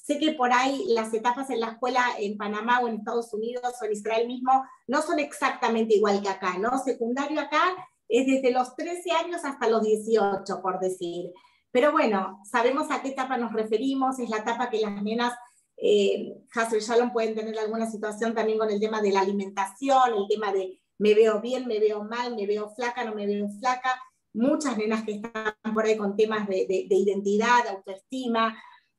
Sé que por ahí las etapas en la escuela en Panamá o en Estados Unidos o en Israel mismo no son exactamente igual que acá, ¿no? Secundario acá es desde los 13 años hasta los 18, por decir. Pero bueno, sabemos a qué etapa nos referimos, es la etapa que las nenas eh, Hazel Shalom pueden tener alguna situación también con el tema de la alimentación, el tema de me veo bien, me veo mal, me veo flaca, no me veo flaca. Muchas nenas que están por ahí con temas de, de, identidad, de autoestima.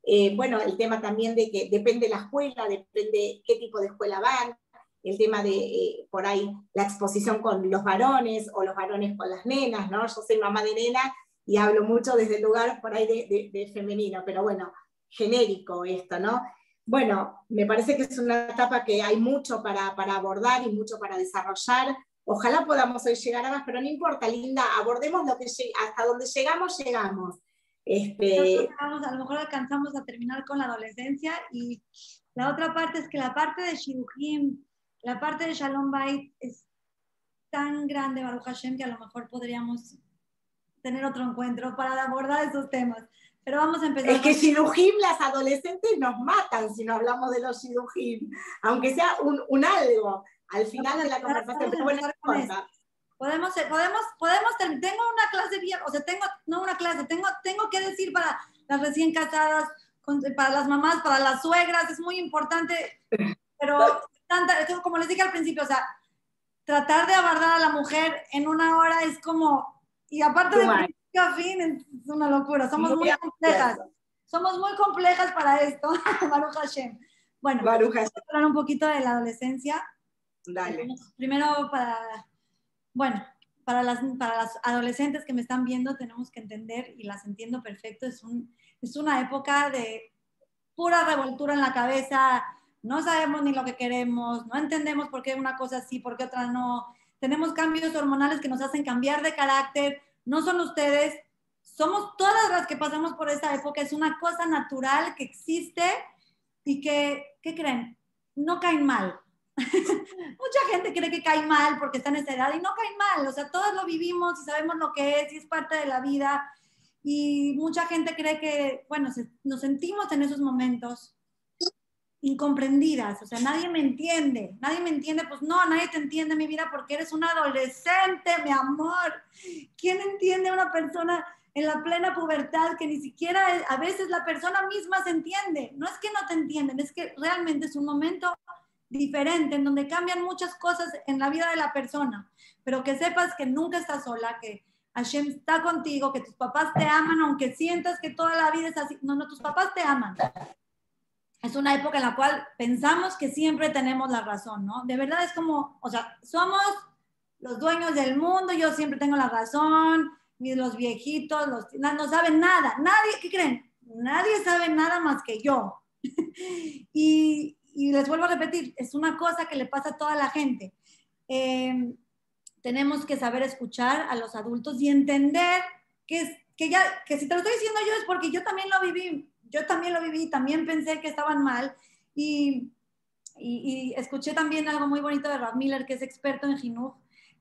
Eh, bueno, el tema también de que depende la escuela, depende qué tipo de escuela van. El tema de, eh, por ahí, la exposición con los varones o los varones con las nenas, ¿no? Yo soy mamá de nena y hablo mucho desde el lugar por ahí de, de femenino, pero bueno, genérico esto, ¿no? bueno, me parece que es una etapa que hay mucho para, abordar y mucho para desarrollar. Ojalá podamos hoy llegar a más, pero no importa, Linda, abordemos lo que hasta donde llegamos, llegamos. Este... a lo mejor alcanzamos a terminar con la adolescencia y la otra parte es que la parte de Shiruhim, la parte de Shalom Bait es tan grande, Baruch Hashem, que a lo mejor podríamos tener otro encuentro para abordar esos temas. Pero vamos a empezar. Es que Shidujim, las adolescentes nos matan si no hablamos de los Shidujim, aunque sea un, un algo al final de la conversación. Pero bueno, Podemos, eh, podemos, podemos, tengo una clase o sea, tengo, no una clase, tengo, tengo que decir para las recién casadas, para las mamás, para las suegras, es muy importante, pero como les dije al principio, o sea, tratar de abordar a la mujer en una hora es como, y aparte de fin, es una locura. Somos muy, complejas. Somos muy complejas para esto, Baruch Hashem. Bueno, Baruch Hashem. vamos a hablar un poquito de la adolescencia. Dale. Primero, para, bueno, para las, para las adolescentes que me están viendo, tenemos que entender, y las entiendo perfecto, es, un, es una época de pura revoltura en la cabeza, no sabemos ni lo que queremos, no entendemos por qué una cosa sí, por qué otra no. Tenemos cambios hormonales que nos hacen cambiar de carácter, no son ustedes, somos todas las que pasamos por esta época, es una cosa natural que existe y que, ¿qué creen? No caen mal. Mucha gente cree que cae mal porque está en esa edad y no caen mal, o sea, todos lo vivimos y sabemos lo que es y es parte de la vida y mucha gente cree que, bueno, nos sentimos en esos momentos incomprendidas, o sea, nadie me entiende, nadie me entiende, pues no, nadie te entiende mi vida porque eres un adolescente, mi amor. ¿Quién entiende a una persona en la plena pubertad que ni siquiera a veces la persona misma se entiende? No es que no te entienden, es que realmente es un momento diferente en donde cambian muchas cosas en la vida de la persona, pero que sepas que nunca estás sola, que Hashem está contigo, que tus papás te aman, aunque sientas que toda la vida es así. No, no, tus papás te aman es una época en la cual pensamos que siempre tenemos la razón, ¿no? De verdad es como, o sea, somos los dueños del mundo, yo siempre tengo la razón, los viejitos, los, no, saben nada, nadie, ¿qué creen? Nadie sabe nada más que yo. y, les vuelvo a repetir, es una cosa que le pasa a toda la gente. Em, tenemos que saber escuchar a los adultos y entender que, que, ya, que si te lo estoy diciendo yo es porque yo también lo viví yo también lo viví, también pensé que estaban mal y, y, escuché también algo muy bonito de Rab Miller, que es experto en Jinuj,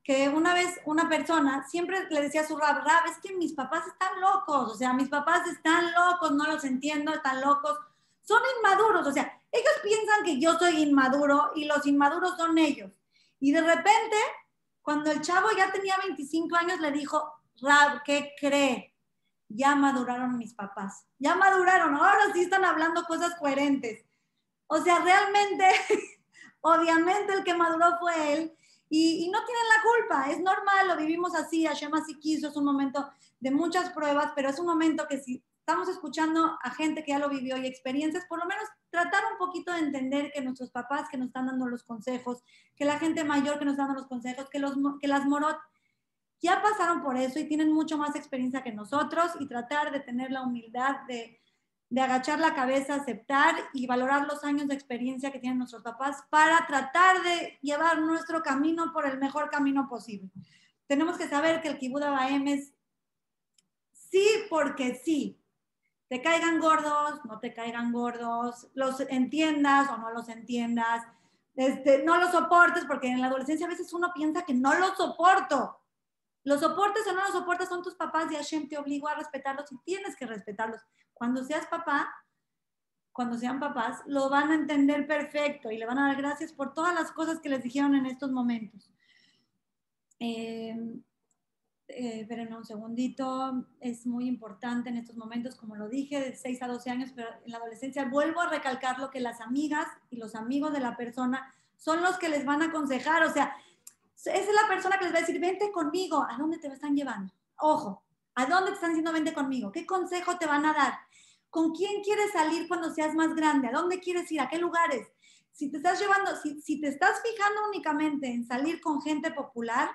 que una vez una persona siempre le decía a su Rab, Rab, es que mis papás están locos, o sea, mis papás están locos, no los entiendo, están locos, son inmaduros, o sea, ellos piensan que yo soy inmaduro y los inmaduros son ellos. Y de repente, cuando el chavo ya tenía 25 años, le dijo, Rab, ¿qué cree? Ya maduraron mis papás. Ya maduraron. Ahora sí están hablando cosas coherentes. O sea, realmente, obviamente el que maduró fue él. Y, no tienen la culpa, es normal, lo vivimos así, Hashem así quiso, es un momento de muchas pruebas, pero es un momento que si estamos escuchando a gente que ya lo vivió y experiencias, por lo menos tratar un poquito de entender que nuestros papás que nos están dando los consejos, que la gente mayor que nos dando los consejos, que, los, que las morot ya pasaron por eso y tienen mucho más experiencia que nosotros y tratar de tener la humildad de, de agachar la cabeza, aceptar y valorar los años de experiencia que tienen nuestros papás para tratar de llevar nuestro camino por el mejor camino posible. Tenemos que saber que el Kibud Abaem es sí porque sí, te caigan gordos, no te caigan gordos, los entiendas o no los entiendas, este, no los soportes, porque en la adolescencia a veces uno piensa que no los soporto. Los soportes o no los soportes son tus papás y Hashem te obligó a respetarlos y tienes que respetarlos. Cuando seas papá, cuando sean papás, lo van a entender perfecto y le van a dar gracias por todas las cosas que les dijeron en estos momentos. Eh, eh, espérenme un segundito, es muy importante en estos momentos, como lo dije, de 6 a 12 años, pero en la adolescencia vuelvo a recalcar lo que las amigas y los amigos de la persona son los que les van a aconsejar, o sea, esa es la persona que les va a decir, vente conmigo, ¿a dónde te están llevando? Ojo, ¿a dónde te están diciendo, vente conmigo? ¿Qué consejo te van a dar? ¿Con quién quieres salir cuando seas más grande? ¿A dónde quieres ir? ¿A qué lugares? Si te estás llevando, si, si te estás fijando únicamente en salir con gente popular,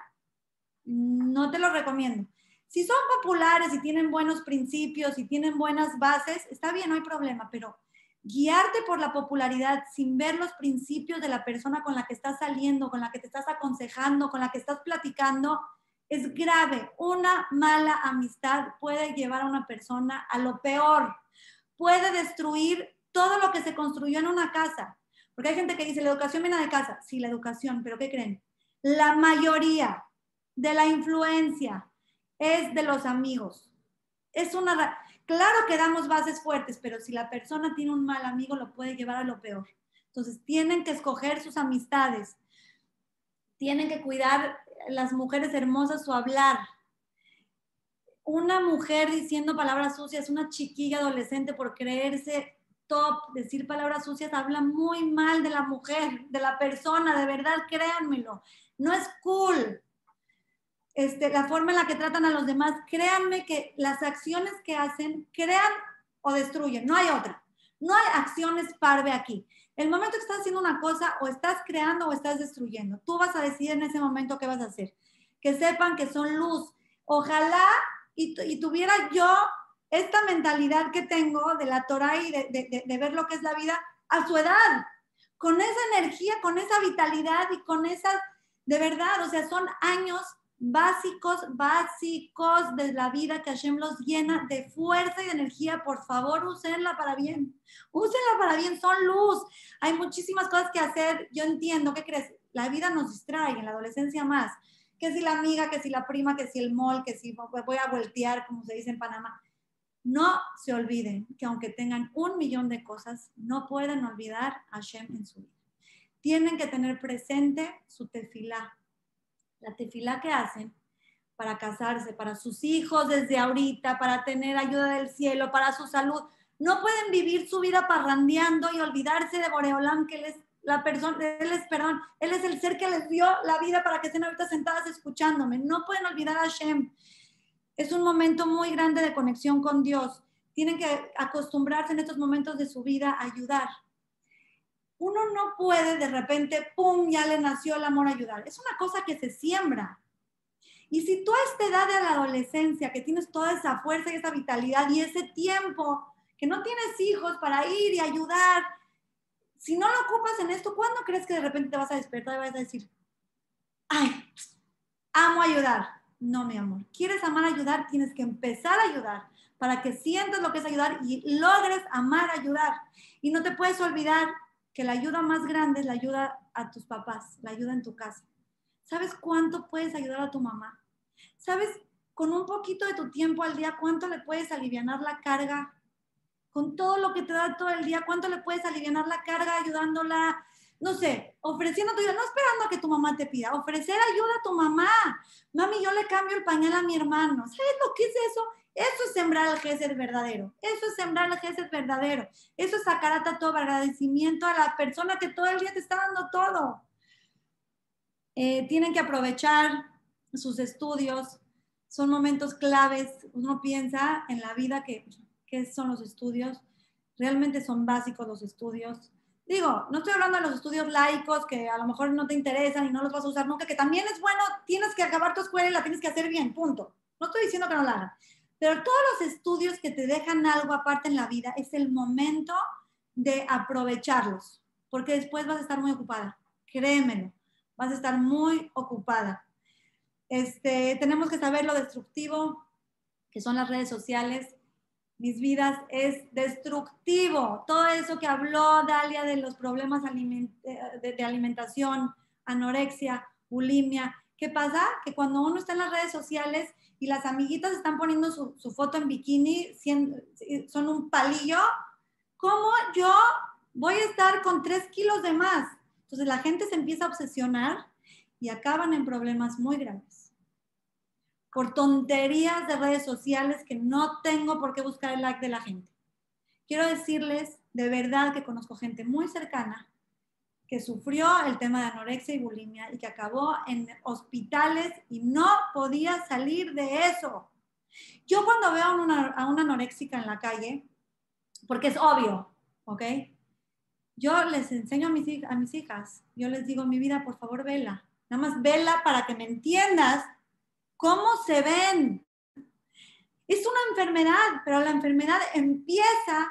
no te lo recomiendo. Si son populares y tienen buenos principios y tienen buenas bases, está bien, no hay problema, pero guiarte por la popularidad sin ver los principios de la persona con la que estás saliendo, con la que te estás aconsejando, con la que estás platicando, es grave. Una mala amistad puede llevar a una persona a lo peor. Puede destruir todo lo que se construyó en una casa. Porque hay gente que dice, la educación viene de casa. Sí, la educación, pero ¿qué creen? La mayoría de la influencia, es de los amigos. Es una claro que damos bases fuertes, pero si la persona tiene un mal amigo lo puede llevar a lo peor. Entonces, tienen que escoger sus amistades. Tienen que cuidar las mujeres hermosas su hablar. Una mujer diciendo palabras sucias, una chiquilla adolescente por creerse top, decir palabras sucias, habla muy mal de la mujer, de la persona, de verdad, créanmelo. No es cool. Este, la forma en la que tratan a los demás, créanme que las acciones que hacen crean o destruyen, no hay otra. No hay acciones parve aquí. El momento que estás haciendo una cosa, o estás creando o estás destruyendo. Tú vas a decidir en ese momento qué vas a hacer. Que sepan que son luz. Ojalá y, tuviera yo esta mentalidad que tengo de la Torah y de, de ver lo que es la vida a su edad. Con esa energía, con esa vitalidad y con esa, de verdad, o sea, son años básicos, básicos de la vida que Hashem los llena de fuerza y de energía. Por favor, úsenla para bien. Úsenla para bien, son luz. Hay muchísimas cosas que hacer. Yo entiendo, ¿qué crees? La vida nos distrae, en la adolescencia más. Que si la amiga, que si la prima, que si el mall, que si voy a voltear, como se dice en Panamá. No se olviden que aunque tengan un millón de cosas, no pueden olvidar a Hashem en su vida. Tienen que tener presente su tefilá, la tefila que hacen para casarse, para sus hijos desde ahorita, para tener ayuda del cielo, para su salud. No pueden vivir su vida parrandeando y olvidarse de Boreolán, que él es la persona, él es, perdón, él es el ser que les dio la vida para que estén ahorita sentadas escuchándome. No pueden olvidar a Hashem. Es un momento muy grande de conexión con Dios. Tienen que acostumbrarse en estos momentos de su vida a ayudar, uno no puede de repente, ¡pum!, ya le nació el amor a ayudar. Es una cosa que se siembra. Y si tú a esta edad de la adolescencia, que tienes toda esa fuerza y esa vitalidad y ese tiempo, que no tienes hijos para ir y ayudar, si no lo ocupas en esto, ¿cuándo crees que de repente te vas a despertar y vas a decir, ay, amo ayudar? No, mi amor. ¿Quieres amar ayudar? Tienes que empezar a ayudar para que sientas lo que es ayudar y logres amar ayudar. Y no te puedes olvidar que la ayuda más grande es la ayuda a tus papás, la ayuda en tu casa. ¿Sabes cuánto puedes ayudar a tu mamá? ¿Sabes con un poquito de tu tiempo al día cuánto le puedes aliviar la carga? Con todo lo que te da todo el día, ¿cuánto le puedes aliviar la carga ayudándola no sé, ofreciendo tu ayuda, no esperando a que tu mamá te pida, ofrecer ayuda a tu mamá. Mami, yo le cambio el pañal a mi hermano. ¿Sabes lo que es eso? Eso es sembrar el Gesed verdadero. Eso es sembrar el Gesed verdadero. Eso es sacar a todo agradecimiento a la persona que todo el día te está dando todo. Eh, tienen que aprovechar sus estudios. Son momentos claves. Uno piensa en la vida que, ¿qué son los estudios? Realmente son básicos los estudios. Digo, no estoy hablando de los estudios laicos que a lo mejor no te interesan y no los vas a usar nunca, que también es bueno, tienes que acabar tu escuela y la tienes que hacer bien, punto. No estoy diciendo que no la hagan. Pero todos los estudios que te dejan algo aparte en la vida, es el momento de aprovecharlos, porque después vas a estar muy ocupada. Créemelo, vas a estar muy ocupada. Este, tenemos que saber lo destructivo que son las redes sociales. Mis vidas es destructivo. Todo eso que habló Dalia de los problemas de alimentación, anorexia, bulimia. ¿Qué pasa? Que cuando uno está en las redes sociales y las amiguitas están poniendo su, foto en bikini, son un palillo, ¿cómo yo voy a estar con tres kilos de más? Entonces la gente se empieza a obsesionar y acaban en problemas muy grandes. Por tonterías de redes sociales que no tengo por qué buscar el like de la gente. Quiero decirles de verdad que conozco gente muy cercana que sufrió el tema de anorexia y bulimia y que acabó en hospitales y no podía salir de eso. Yo cuando veo a una, a una anoréxica en la calle, porque es obvio, ¿ok? Yo les enseño a mis, hijas, yo les digo, mi vida, por favor, vela. Nada más vela para que me entiendas cómo se ven. Es una enfermedad, pero la enfermedad empieza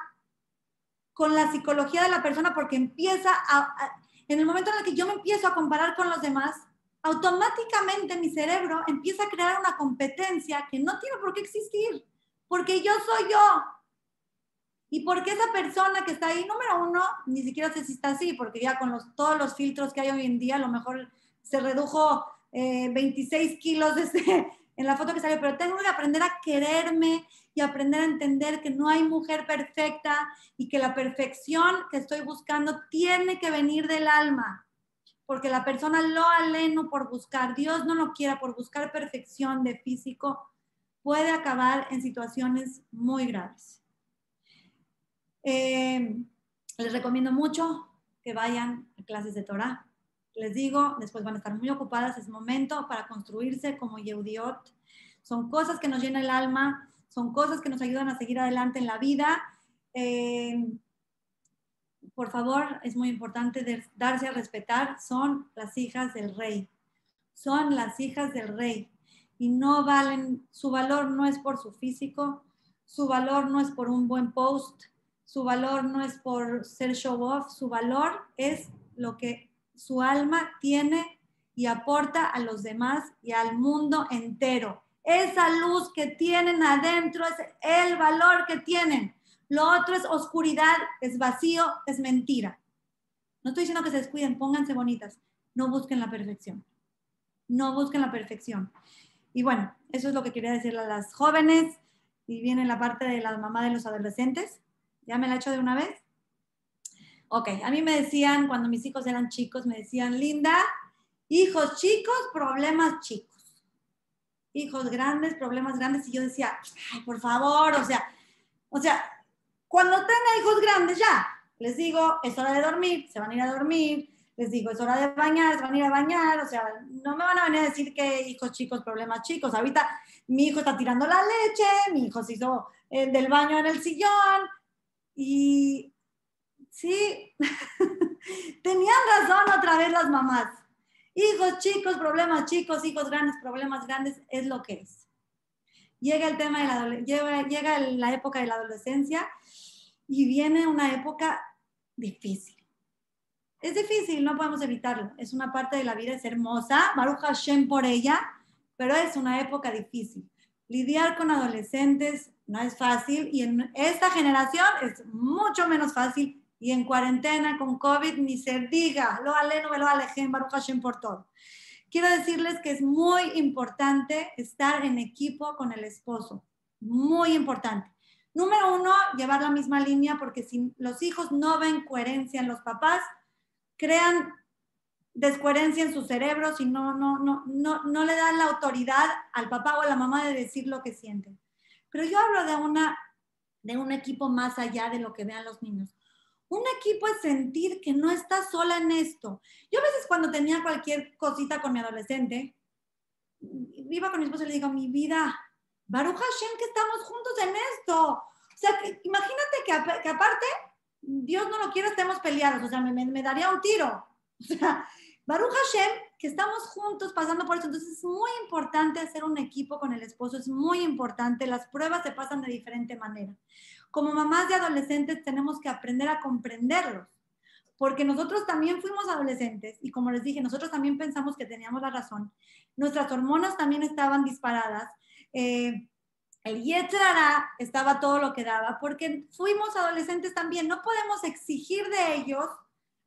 con la psicología de la persona porque empieza a, en el momento en el que yo me empiezo a comparar con los demás, automáticamente mi cerebro empieza a crear una competencia que no tiene por qué existir, porque yo soy yo. Y porque esa persona que está ahí, número uno, ni siquiera sé si está así, porque ya con los, todos los filtros que hay hoy en día, a lo mejor se redujo 26 eh, kilos en la foto que salió, pero tengo que aprender a quererme y aprender a entender que no hay mujer perfecta y que la perfección que estoy buscando tiene que venir del alma. Porque la persona lo aleno por buscar, Dios no lo quiera por buscar perfección de físico, puede acabar en situaciones muy graves. Eh, les recomiendo mucho que vayan a clases de Torah. Les digo, después van a estar muy ocupadas, es momento para construirse como Yehudiot. Son cosas que nos llenan el alma, son cosas que nos ayudan a seguir adelante en la vida. Eh, por favor, es muy importante darse a respetar, son las hijas del rey, son las hijas del rey y no valen, su valor no es por su físico, su valor no es por un buen post, su valor no es por ser show off, su valor es lo que su alma tiene y aporta a los demás y al mundo entero. Esa luz que tienen adentro es el valor que tienen. Lo otro es oscuridad, es vacío, es mentira. No estoy diciendo que se descuiden, pónganse bonitas. No busquen la perfección. No busquen la perfección. Y bueno, eso es lo que quería decirle a las jóvenes. Y viene la parte de la mamá de los adolescentes. ¿Ya me la he hecho de una vez? Ok, a mí me decían, cuando mis hijos eran chicos, me decían, Linda, hijos chicos, problemas chicos hijos grandes, problemas grandes, y yo decía, ay, por favor, o sea, o sea, cuando tenga hijos grandes ya, les digo, es hora de dormir, se van a ir a dormir, les digo, es hora de bañar, se van a ir a bañar, o sea, no me van a venir a decir que hijos chicos, problemas chicos. Ahorita mi hijo está tirando la leche, mi hijo se hizo el del baño en el sillón y sí, tenían razón otra vez las mamás. Hijos chicos, problemas chicos, hijos grandes, problemas grandes, es lo que es. Llega el tema de la, llega, llega la época de la adolescencia y viene una época difícil. Es difícil, no podemos evitarlo. Es una parte de la vida, es hermosa, Baruch Hashem por ella, pero es una época difícil. Lidiar con adolescentes no es fácil y en esta generación es mucho menos fácil y en cuarentena con COVID ni se diga, lo aleno, lo alejen, Baruch Hashem por todo. Quiero decirles que es muy importante estar en equipo con el esposo, muy importante. Número uno, llevar la misma línea porque si los hijos no ven coherencia en los papás, crean descoherencia en sus cerebros y no, no, no, no, no le dan la autoridad al papá o a la mamá de decir lo que sienten. Pero yo hablo de, una, de un equipo más allá de lo que vean los niños. Un equipo es sentir que no estás sola en esto. Yo a veces cuando tenía cualquier cosita con mi adolescente, iba con mi esposa y le digo, mi vida, Baruch Hashem, que estamos juntos en esto. O sea, imagínate que, que, aparte, Dios no lo quiere, estemos peleados. O sea, me, me daría un tiro. O sea, Baruch Hashem, que estamos juntos pasando por eso. Entonces es muy importante hacer un equipo con el esposo, es muy importante. Las pruebas se pasan de diferente manera. Como mamás de adolescentes tenemos que aprender a comprenderlos, porque nosotros también fuimos adolescentes y como les dije, nosotros también pensamos que teníamos la razón. Nuestras hormonas también estaban disparadas. Eh, el yetrara estaba todo lo que daba, porque fuimos adolescentes también. No podemos exigir de ellos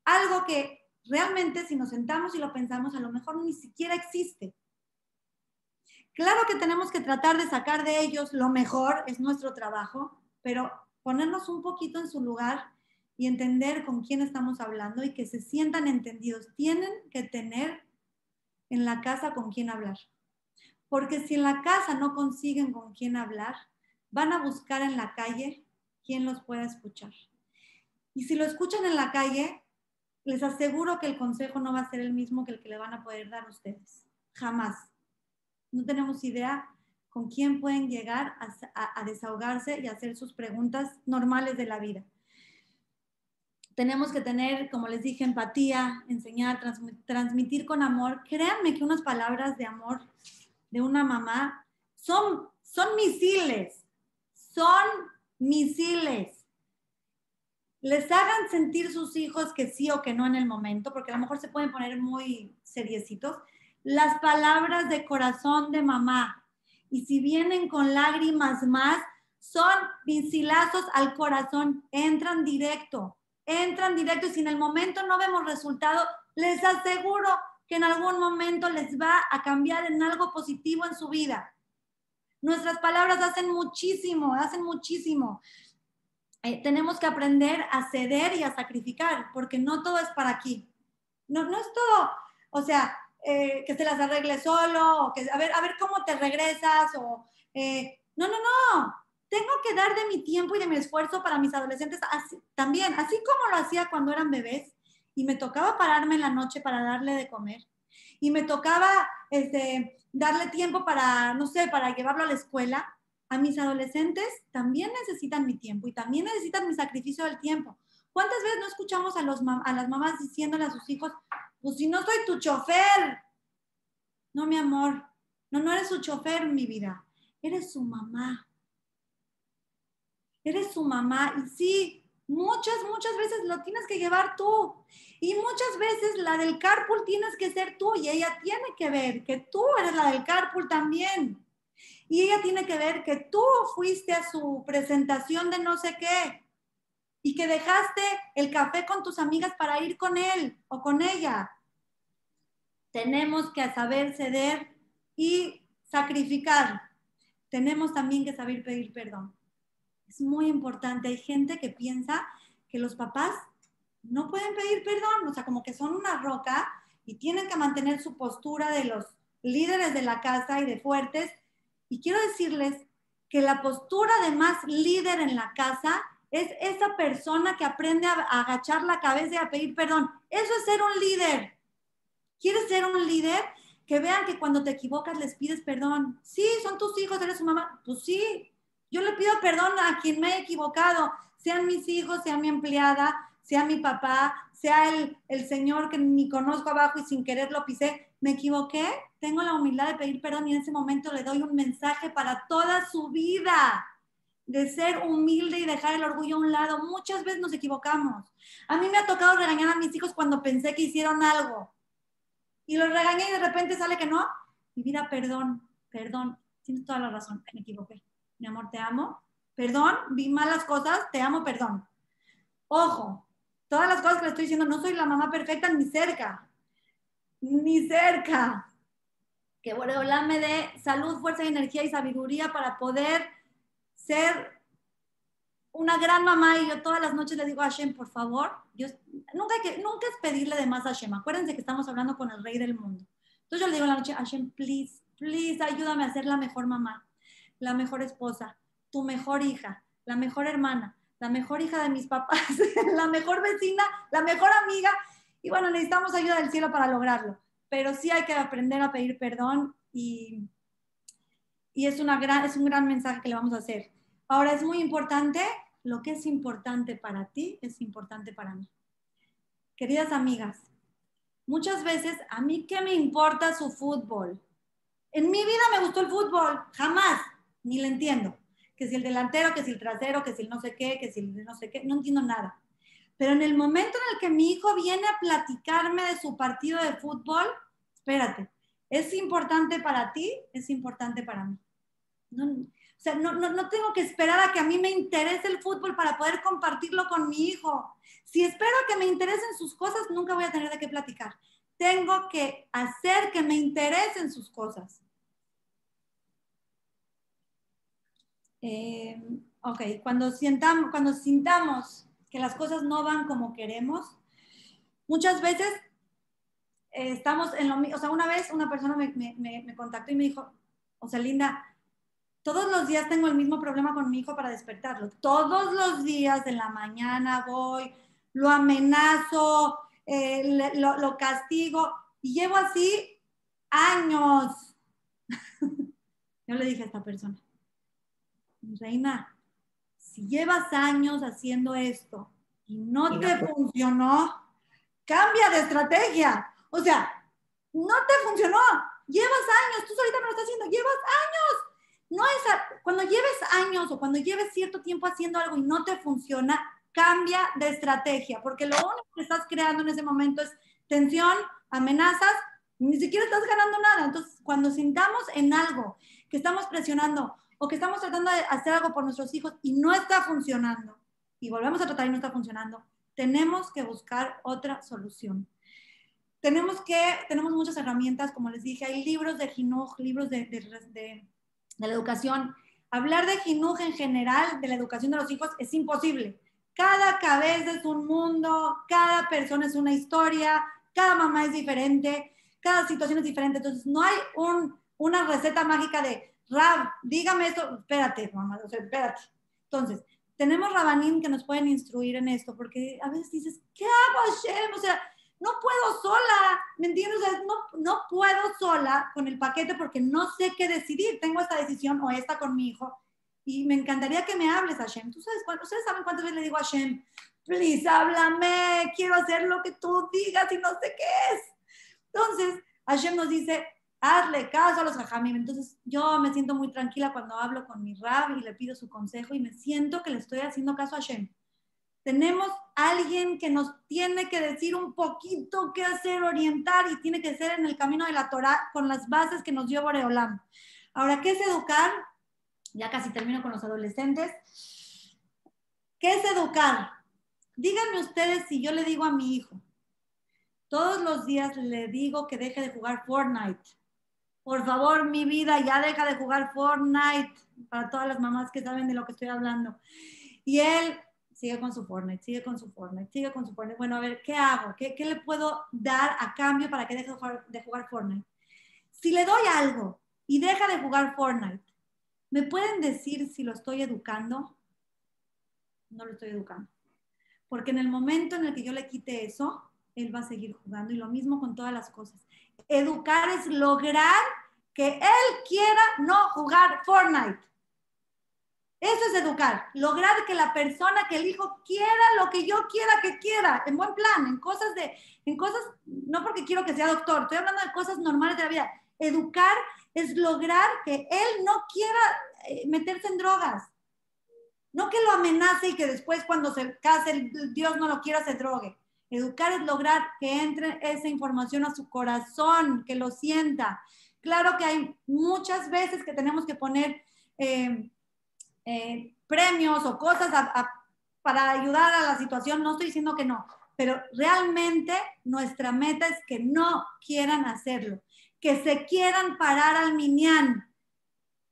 algo que realmente si nos sentamos y lo pensamos, a lo mejor ni siquiera existe. Claro que tenemos que tratar de sacar de ellos lo mejor, es nuestro trabajo, pero ponernos un poquito en su lugar y entender con quién estamos hablando y que se sientan entendidos. Tienen que tener en la casa con quién hablar. Porque si en la casa no consiguen con quién hablar, van a buscar en la calle quién los pueda escuchar. Y si lo escuchan en la calle, les aseguro que el consejo no va a ser el mismo que el que le van a poder dar ustedes. Jamás. No tenemos idea con quién pueden llegar a, desahogarse y hacer sus preguntas normales de la vida. Tenemos que tener, como les dije, empatía, enseñar, transmitir con amor. Créanme que unas palabras de amor de una mamá son, son misiles, son misiles les hagan sentir sus hijos que sí o que no en el momento, porque a lo mejor se pueden poner muy seriecitos, las palabras de corazón de mamá. Y si vienen con lágrimas más, son vincilazos al corazón, entran directo, entran directo y si en el momento no vemos resultado, les aseguro que en algún momento les va a cambiar en algo positivo en su vida. Nuestras palabras hacen muchísimo, hacen muchísimo. Eh, tenemos que aprender a ceder y a sacrificar, porque no todo es para aquí. No, no es todo, o sea, eh, que se las arregle solo, que a ver, a ver cómo te regresas, o eh, no, no, no. Tengo que dar de mi tiempo y de mi esfuerzo para mis adolescentes también, así como lo hacía cuando eran bebés y me tocaba pararme en la noche para darle de comer y me tocaba este, darle tiempo para, no sé, para llevarlo a la escuela a mis adolescentes también necesitan mi tiempo y también necesitan mi sacrificio del tiempo. ¿Cuántas veces no escuchamos a, los a las mamás diciéndole a sus hijos, pues si no soy tu chofer? No, mi amor, no, no eres su chofer, mi vida, eres su mamá. Eres su mamá y sí, muchas, muchas veces lo tienes que llevar tú. Y muchas veces la del carpool tienes que ser tú y ella tiene que ver que tú eres la del carpool también. Y ella tiene que ver que tú fuiste a su presentación de no sé qué y que dejaste el café con tus amigas para ir con él o con ella. Tenemos que saber ceder y sacrificar. Tenemos también que saber pedir perdón. Es muy importante. Hay gente que piensa que los papás no pueden pedir perdón, o sea, como que son una roca y tienen que mantener su postura de los líderes de la casa y de fuertes y quiero decirles que la postura de más líder en la casa es esa persona que aprende a agachar la cabeza y a pedir perdón. Eso es ser un líder. ¿Quieres ser un líder? Que vean que cuando te equivocas les pides perdón. Sí, son tus hijos, eres su mamá. Pues sí, yo le pido perdón a quien me he equivocado, sean mis hijos, sea mi empleada, sea mi papá, sea el, el señor que ni conozco abajo y sin querer lo pisé me equivoqué, tengo la humildad de pedir perdón y en ese momento le doy un mensaje para toda su vida de ser humilde y dejar el orgullo a un lado. Muchas veces nos equivocamos. A mí me ha tocado regañar a mis hijos cuando pensé que hicieron algo. Y los regañé y de repente sale que no. Mi vida, perdón, perdón. Tienes toda la razón, me equivoqué. Mi amor, te amo. Perdón, vi malas cosas, te amo, perdón. Ojo, todas las cosas que le estoy diciendo, no soy la mamá perfecta ni cerca ni cerca. Que Boreolá me dé salud, fuerza, energía y sabiduría para poder ser una gran mamá y yo todas las noches le digo a Hashem, por favor, yo, nunca, que, nunca es pedirle de más a Hashem. Acuérdense que estamos hablando con el rey del mundo. Entonces yo le digo en la noche, Hashem, please, please, ayúdame a ser la mejor mamá, la mejor esposa, tu mejor hija, la mejor hermana, la mejor hija de mis papás, la mejor vecina, la mejor amiga. Y bueno, necesitamos ayuda del cielo para lograrlo. Pero sí hay que aprender a pedir perdón y, y es, una gran, es un gran mensaje que le vamos a hacer. Ahora es muy importante, lo que es importante para ti es importante para mí. Queridas amigas, muchas veces a mí qué me importa su fútbol. En mi vida me gustó el fútbol, jamás, ni le entiendo. Que si el delantero, que si el trasero, que si el no sé qué, que si el no sé qué, no entiendo nada. Pero en el momento en el que mi hijo viene a platicarme de su partido de fútbol, espérate, es importante para ti, es importante para mí. No, o sea, no, no, no, tengo que esperar a que a mí me interese el fútbol para poder compartirlo con mi hijo. Si espero que me interesen sus cosas, nunca voy a tener de qué platicar. Tengo que hacer que me interesen sus cosas. Eh, ok, cuando, sientamos, cuando sintamos que las cosas no van como queremos, muchas veces eh, estamos en lo mismo. O sea, una vez una persona me, me, me contactó y me dijo, o sea, Linda, todos los días tengo el mismo problema con mi hijo para despertarlo. Todos los días de la mañana voy, lo amenazo, eh, lo, lo, castigo y llevo así años. Yo le dije a esta persona, Reina, si llevas años haciendo esto y no te funcionó, cambia de estrategia. O sea, no te funcionó, llevas años, tú solita me lo estás haciendo, llevas años no es cuando lleves años o cuando lleves cierto tiempo haciendo algo y no te funciona, cambia de estrategia, porque lo único que estás creando en ese momento es tensión, amenazas, ni siquiera estás ganando nada. Entonces, cuando sintamos en algo que estamos presionando o que estamos tratando de hacer algo por nuestros hijos y no está funcionando, y volvemos a tratar y no está funcionando, tenemos que buscar otra solución. Tenemos que, tenemos muchas herramientas, como les dije, hay libros de Jinuj, libros de, de la educación. Hablar de Jinuj en general, de la educación de los hijos, es imposible. Cada cabeza es un mundo, cada persona es una historia, cada mamá es diferente, cada situación es diferente. Entonces, no hay un, una receta mágica de, Rab, dígame esto, espérate, mamá, o sea, espérate. Entonces, tenemos Rabanim que nos pueden instruir en esto, porque a veces dices, ¿qué hago, Hashem? O sea, no puedo sola, ¿me entiendes? no, no puedo sola con el paquete porque no sé qué decidir. Tengo esta decisión o esta con mi hijo y me encantaría que me hables, Hashem. ¿Tú sabes, ustedes saben cuántas veces le digo a Hashem, please, háblame, quiero hacer lo que tú digas y no sé qué es. Entonces, Hashem nos dice, hazle caso a los jajamim. Entonces, yo me siento muy tranquila cuando hablo con mi rab y le pido su consejo y me siento que le estoy haciendo caso a Hashem tenemos alguien que nos tiene que decir un poquito qué hacer, orientar y tiene que ser en el camino de la Torah con las bases que nos dio Boreolam. Ahora, ¿qué es educar? Ya casi termino con los adolescentes. ¿Qué es educar? Díganme ustedes si yo le digo a mi hijo, todos los días le digo que deje de jugar Fortnite. Por favor, mi vida, ya deja de jugar Fortnite. Para todas las mamás que saben de lo que estoy hablando. Y él sigue con su Fortnite, sigue con su Fortnite, sigue con su Fortnite. Bueno, a ver, ¿qué hago? ¿Qué, le puedo dar a cambio para que deje de jugar Fortnite? Si le doy algo y deja de jugar Fortnite, ¿me pueden decir si lo estoy educando? No lo estoy educando. Porque en el momento en el que yo le quite eso, él va a seguir jugando y lo mismo con todas las cosas. Educar es lograr que él quiera no jugar Fortnite. Eso es educar, lograr que la persona, que el hijo quiera lo que yo quiera que quiera, en buen plan, en cosas de, en cosas, no porque quiero que sea doctor, estoy hablando de cosas normales de la vida. Educar es lograr que él no quiera eh, meterse en drogas. No que lo amenace y que después cuando se case Dios no lo quiera se drogue. Educar es lograr que entre esa información a su corazón, que lo sienta. Claro que hay muchas veces que tenemos que poner eh, eh, premios o cosas para ayudar a la situación, no estoy diciendo que no, pero realmente nuestra meta es que no quieran hacerlo, que se quieran parar al minián.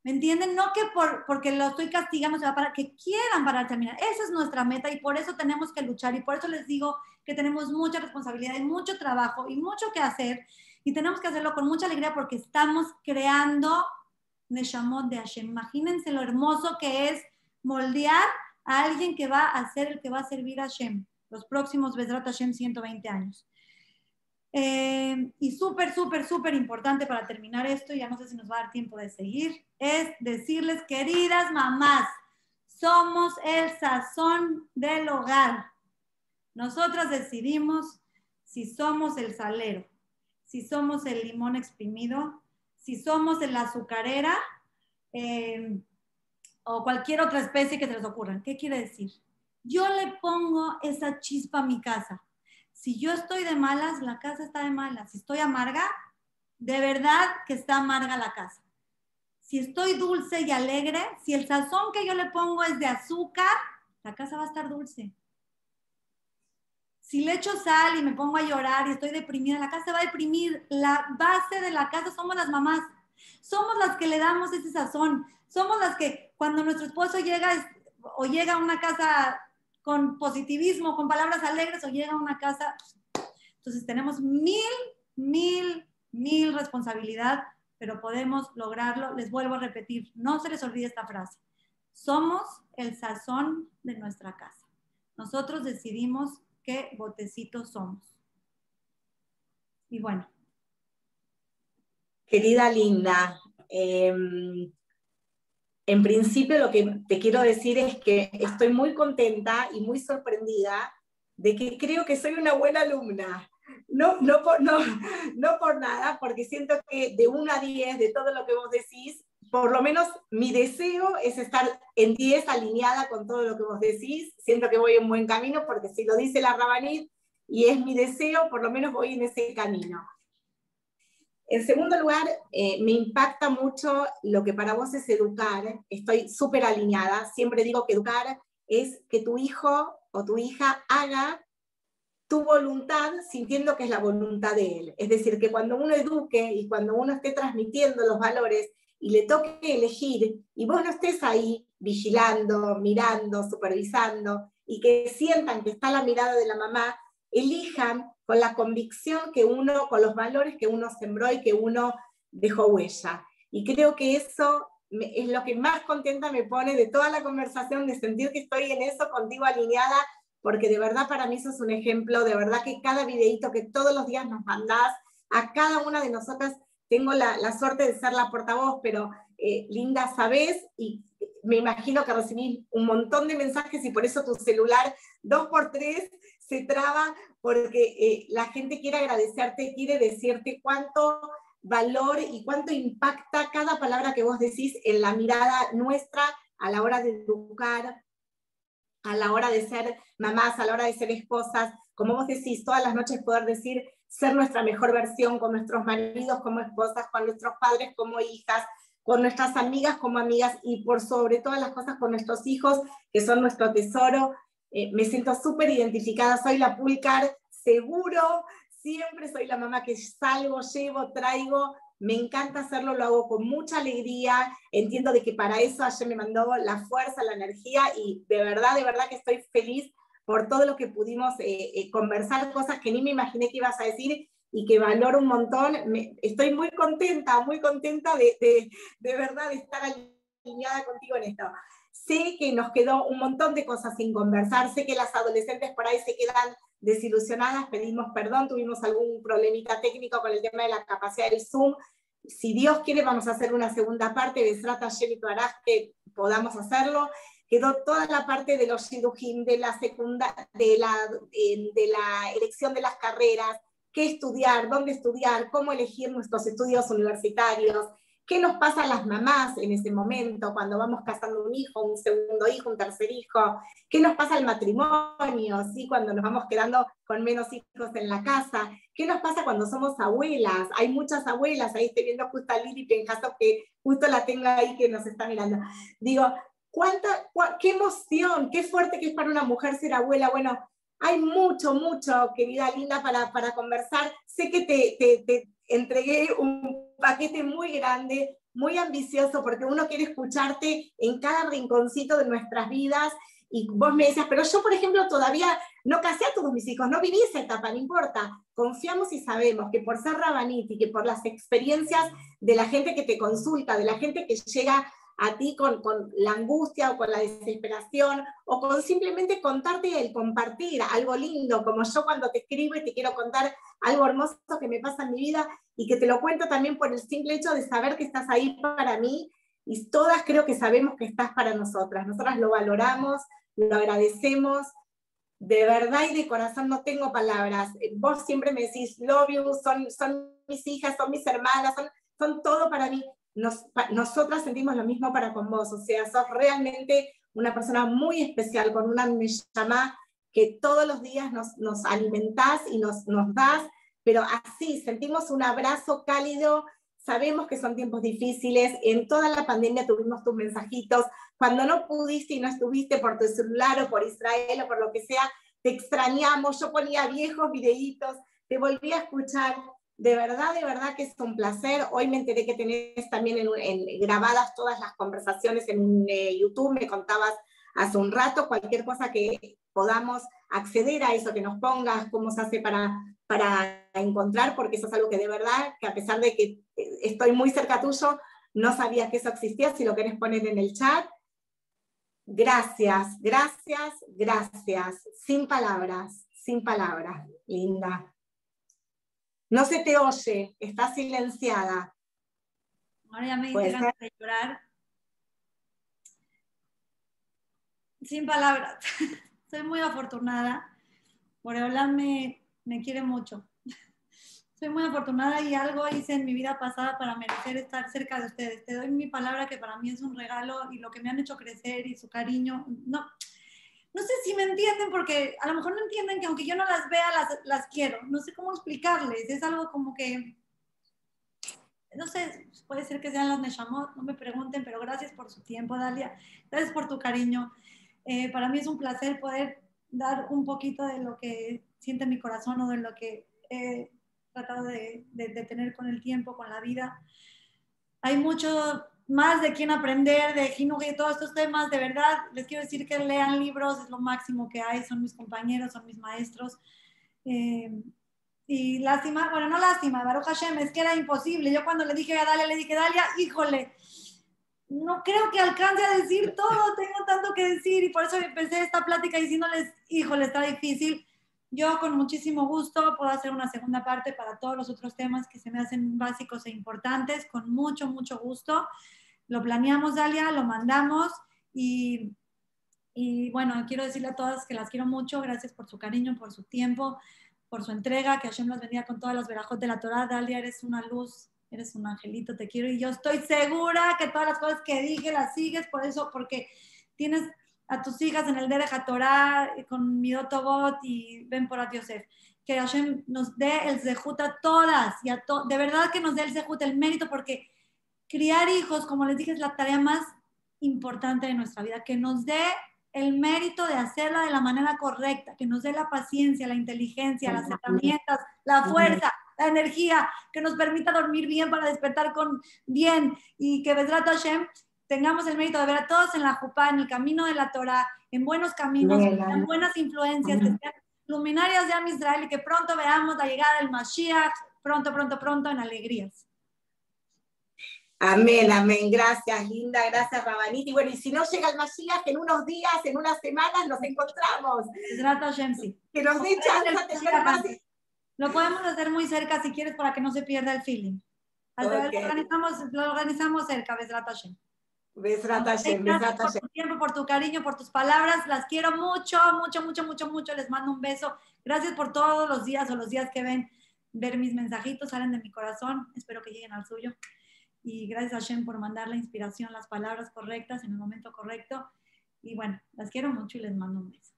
¿Me entienden? No que por, porque lo estoy castigando, se va para que quieran pararse a mirar. Esa es nuestra meta y por eso tenemos que luchar y por eso les digo que tenemos mucha responsabilidad y mucho trabajo y mucho que hacer y tenemos que hacerlo con mucha alegría porque estamos creando Neshamot de Hashem. Imagínense lo hermoso que es moldear a alguien que va a ser el que va a servir a Hashem los próximos Bezrat Hashem 120 años. Eh, y súper, súper, súper importante para terminar esto, ya no sé si nos va a dar tiempo de seguir, es decirles, queridas mamás, somos el sazón del hogar. Nosotras decidimos si somos el salero, si somos el limón exprimido, si somos el azucarera eh, o cualquier otra especie que se les ocurra. ¿Qué quiere decir? Yo le pongo esa chispa a mi casa si yo estoy de malas, la casa está de malas. Si estoy amarga, de verdad que está amarga la casa. Si estoy dulce y alegre, si el sazón que yo le pongo es de azúcar, la casa va a estar dulce. Si le echo sal y me pongo a llorar y estoy deprimida, la casa va a deprimir. La base de la casa somos las mamás. Somos las que le damos ese sazón. Somos las que cuando nuestro esposo llega o llega a una casa con positivismo, con palabras alegres o llega a una casa. Entonces tenemos mil, mil, mil responsabilidad, pero podemos lograrlo. Les vuelvo a repetir, no se les olvide esta frase. Somos el sazón de nuestra casa. Nosotros decidimos qué botecitos somos. Y bueno. Querida Linda, eh, en principio lo que te quiero decir es que estoy muy contenta y muy sorprendida de que creo que soy una buena alumna. No, no, por, no, no por nada, porque siento que de 1 a 10, de todo lo que vos decís, por lo menos mi deseo es estar en 10 alineada con todo lo que vos decís. Siento que voy en buen camino, porque si lo dice la Rabanit y es mi deseo, por lo menos voy en ese camino. En segundo lugar, eh, me impacta mucho lo que para vos es educar. Estoy súper alineada. Siempre digo que educar es que tu hijo o tu hija haga tu voluntad sintiendo que es la voluntad de él. Es decir, que cuando uno eduque y cuando uno esté transmitiendo los valores y le toque elegir y vos no estés ahí vigilando, mirando, supervisando y que sientan que está la mirada de la mamá, elijan con la convicción que uno, con los valores que uno sembró y que uno dejó huella. Y creo que eso es lo que más contenta me pone de toda la conversación, de sentir que estoy en eso contigo alineada, porque de verdad para mí eso es un ejemplo, de verdad que cada videito que todos los días nos mandás, a cada una de nosotras, tengo la, suerte de ser la portavoz, pero eh, Linda, sabes, y me imagino que recibí un montón de mensajes y por eso tu celular dos por tres se traba porque eh, la gente quiere agradecerte, quiere decirte cuánto valor y cuánto impacta cada palabra que vos decís en la mirada nuestra a la hora de educar, a la hora de ser mamás, a la hora de ser esposas, como vos decís, todas las noches poder decir, ser nuestra mejor versión con nuestros maridos como esposas, con nuestros padres como hijas, con nuestras amigas como amigas y por sobre todas las cosas con nuestros hijos, que son nuestro tesoro. Eh, me siento súper identificada, soy la Pulcar, seguro, siempre soy la mamá que salgo, llevo, traigo, me encanta hacerlo, lo hago con mucha alegría, entiendo de que para eso ayer me mandó la fuerza, la energía y de verdad, de verdad que estoy feliz por todo lo que pudimos eh, eh, conversar, cosas que ni me imaginé que ibas a decir y que valoro un montón. estoy muy contenta, muy contenta de, de, de verdad de estar alineada contigo en esto. Sé que nos quedó un montón de cosas sin conversar, sé que las adolescentes por ahí se quedan desilusionadas, pedimos perdón, tuvimos algún problemita técnico con el tema de la capacidad del Zoom. Si Dios quiere, vamos a hacer una segunda parte, de Srata y que podamos hacerlo. Quedó toda la parte de los shidujim, de la secunda, de la, de la elección de las carreras, qué estudiar, dónde estudiar, cómo elegir nuestros estudios universitarios, ¿Qué nos pasa a las mamás en ese momento cuando vamos casando un hijo, un segundo hijo, un tercer hijo? ¿Qué nos pasa al matrimonio, ¿sí? cuando nos vamos quedando con menos hijos en la casa? ¿Qué nos pasa cuando somos abuelas? Hay muchas abuelas, ahí estoy viendo justo a Lili Penjazo que justo la tengo ahí que nos está mirando. Digo, ¿cuánta, qué emoción, qué fuerte que es para una mujer ser abuela. Bueno, hay mucho, mucho, querida Linda, para, para conversar. Sé que te, te, entregué un paquete muy grande, muy ambicioso porque uno quiere escucharte en cada rinconcito de nuestras vidas y vos me decías, pero yo, por ejemplo, todavía no casé a todos mis hijos, no viví esa etapa, no importa. Confiamos y sabemos que por ser Rabaniti, que por las experiencias de la gente que te consulta, de la gente que llega a ti con, con, la angustia o con la desesperación o con simplemente contarte el compartir algo lindo, como yo cuando te escribo y te quiero contar algo hermoso que me pasa en mi vida y que te lo cuento también por el simple hecho de saber que estás ahí para mí y todas creo que sabemos que estás para nosotras. Nosotras lo valoramos, lo agradecemos. De verdad y de corazón no tengo palabras. Vos siempre me decís, love you, son, son mis hijas, son mis hermanas, son, son todo para mí. Nos, nosotras sentimos lo mismo para con vos. O sea, sos realmente una persona muy especial, con una llama que todos los días nos, nos alimentás y nos, nos das, pero así sentimos un abrazo cálido Sabemos que son tiempos difíciles, en toda la pandemia tuvimos tus mensajitos, cuando no pudiste y no estuviste por tu celular o por Israel o por lo que sea, te extrañamos, yo ponía viejos videitos, te volví a escuchar, de verdad, de verdad que es un placer. Hoy me enteré que tenés también grabadas todas las conversaciones en eh, YouTube, me contabas hace un rato, cualquier cosa que podamos acceder a eso, que nos pongas, cómo se hace para, para encontrar, porque eso es algo que de verdad, que a pesar de que estoy muy cerca tuyo, no sabía que eso existía, si lo querés poner en el chat. Gracias, gracias, gracias. Sin palabras, sin palabras, linda. No se te oye, estás silenciada. Ahora ya me ganas de llorar. Sin palabras. Soy muy afortunada. Por hablarme me quiere mucho. Soy muy afortunada y algo hice en mi vida pasada para merecer estar cerca de ustedes. Te doy mi palabra que para mí es un regalo y lo que me han hecho crecer y su cariño. No, no sé si me entienden porque a lo mejor no entienden que aunque yo no las vea, las, las quiero. No sé cómo explicarles. Es algo como que, no sé, puede ser que sean las Neshamot, no me pregunten, pero gracias por su tiempo, Dalia. Gracias por tu cariño. Eh, para mí es un placer poder dar un poquito de lo que siente mi corazón o de lo que he tratado de, tener con el tiempo, con la vida. Hay mucho más de quién aprender, de Jinugi y todos estos temas. De verdad, les quiero decir que lean libros, es lo máximo que hay, son mis compañeros, son mis maestros. Eh, y lástima, bueno, no lástima, Baruch Hashem, es que era imposible. Yo cuando le dije a Dalia, le dije, Dalia, híjole, no creo que alcance a decir todo, tengo tanto que decir y por eso empecé esta plática diciéndoles, híjole, está difícil. Yo con muchísimo gusto puedo hacer una segunda parte para todos los otros temas que se me hacen básicos e importantes, con mucho, mucho gusto. Lo planeamos, Dalia, lo mandamos y, y bueno, quiero decirle a todas que las quiero mucho, gracias por su cariño, por su tiempo, por su entrega, que Hashem las venía con todas las verajot de la Torah. Dalia, eres una luz eres un angelito, te quiero y yo estoy segura que todas las cosas que dije las sigues, por eso, porque tienes a tus hijas en el Derecha Torah con mi Bot y ven por Yosef. Que Hashem nos dé el zehut a todas y a de verdad que nos dé el zehut, el mérito, porque criar hijos, como les dije, es la tarea más importante de nuestra vida, que nos dé el mérito de hacerla de la manera correcta, que nos dé la paciencia, la inteligencia, las herramientas, la fuerza, la energía, que nos permita dormir bien para despertar con bien. Y que Besrat Hashem tengamos el mérito de ver a todos en la Jupá, en el camino de la Torah, en buenos caminos, en buenas influencias, que sean luminarias de Am Israel y que pronto veamos la llegada del Mashiach, pronto, pronto, pronto, en alegrías. Amén, amén. Gracias, Linda. Gracias, Rabanit. Y bueno, y si no llega el Mashiach, en unos días, en unas semanas, nos encontramos. Que nos dé chance lo podemos hacer muy cerca si quieres para que no se pierda el feeling. Lo, organizamos, lo organizamos cerca, Besrat Hashem. Besrat Hashem, Por tu tiempo, por tu cariño, por tus palabras. Las quiero mucho, mucho, mucho, mucho, mucho. Les mando un beso. Gracias por todos los días o los días que ven ver mis mensajitos, salen de mi corazón. Espero que lleguen al suyo. Y gracias a Hashem por mandar la inspiración, las palabras correctas en el momento correcto. Y bueno, las quiero mucho y les mando un beso.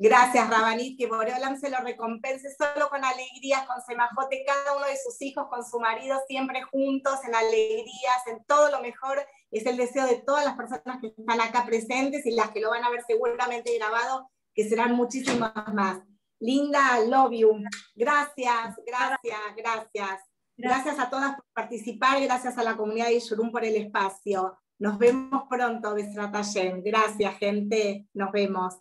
Gracias, Rabanit, que Boreolam se lo recompense solo con alegrías, con semajote, cada uno de sus hijos, con su marido, siempre juntos, en alegrías, en todo lo mejor. Es el deseo de todas las personas que están acá presentes y las que lo van a ver seguramente grabado, que serán muchísimas más. Linda, love you. Gracias, gracias, gracias. Gracias a todas por participar, gracias a la comunidad de Yurum por el espacio. Nos vemos pronto, Besratayem. Gracias, gente. Nos vemos.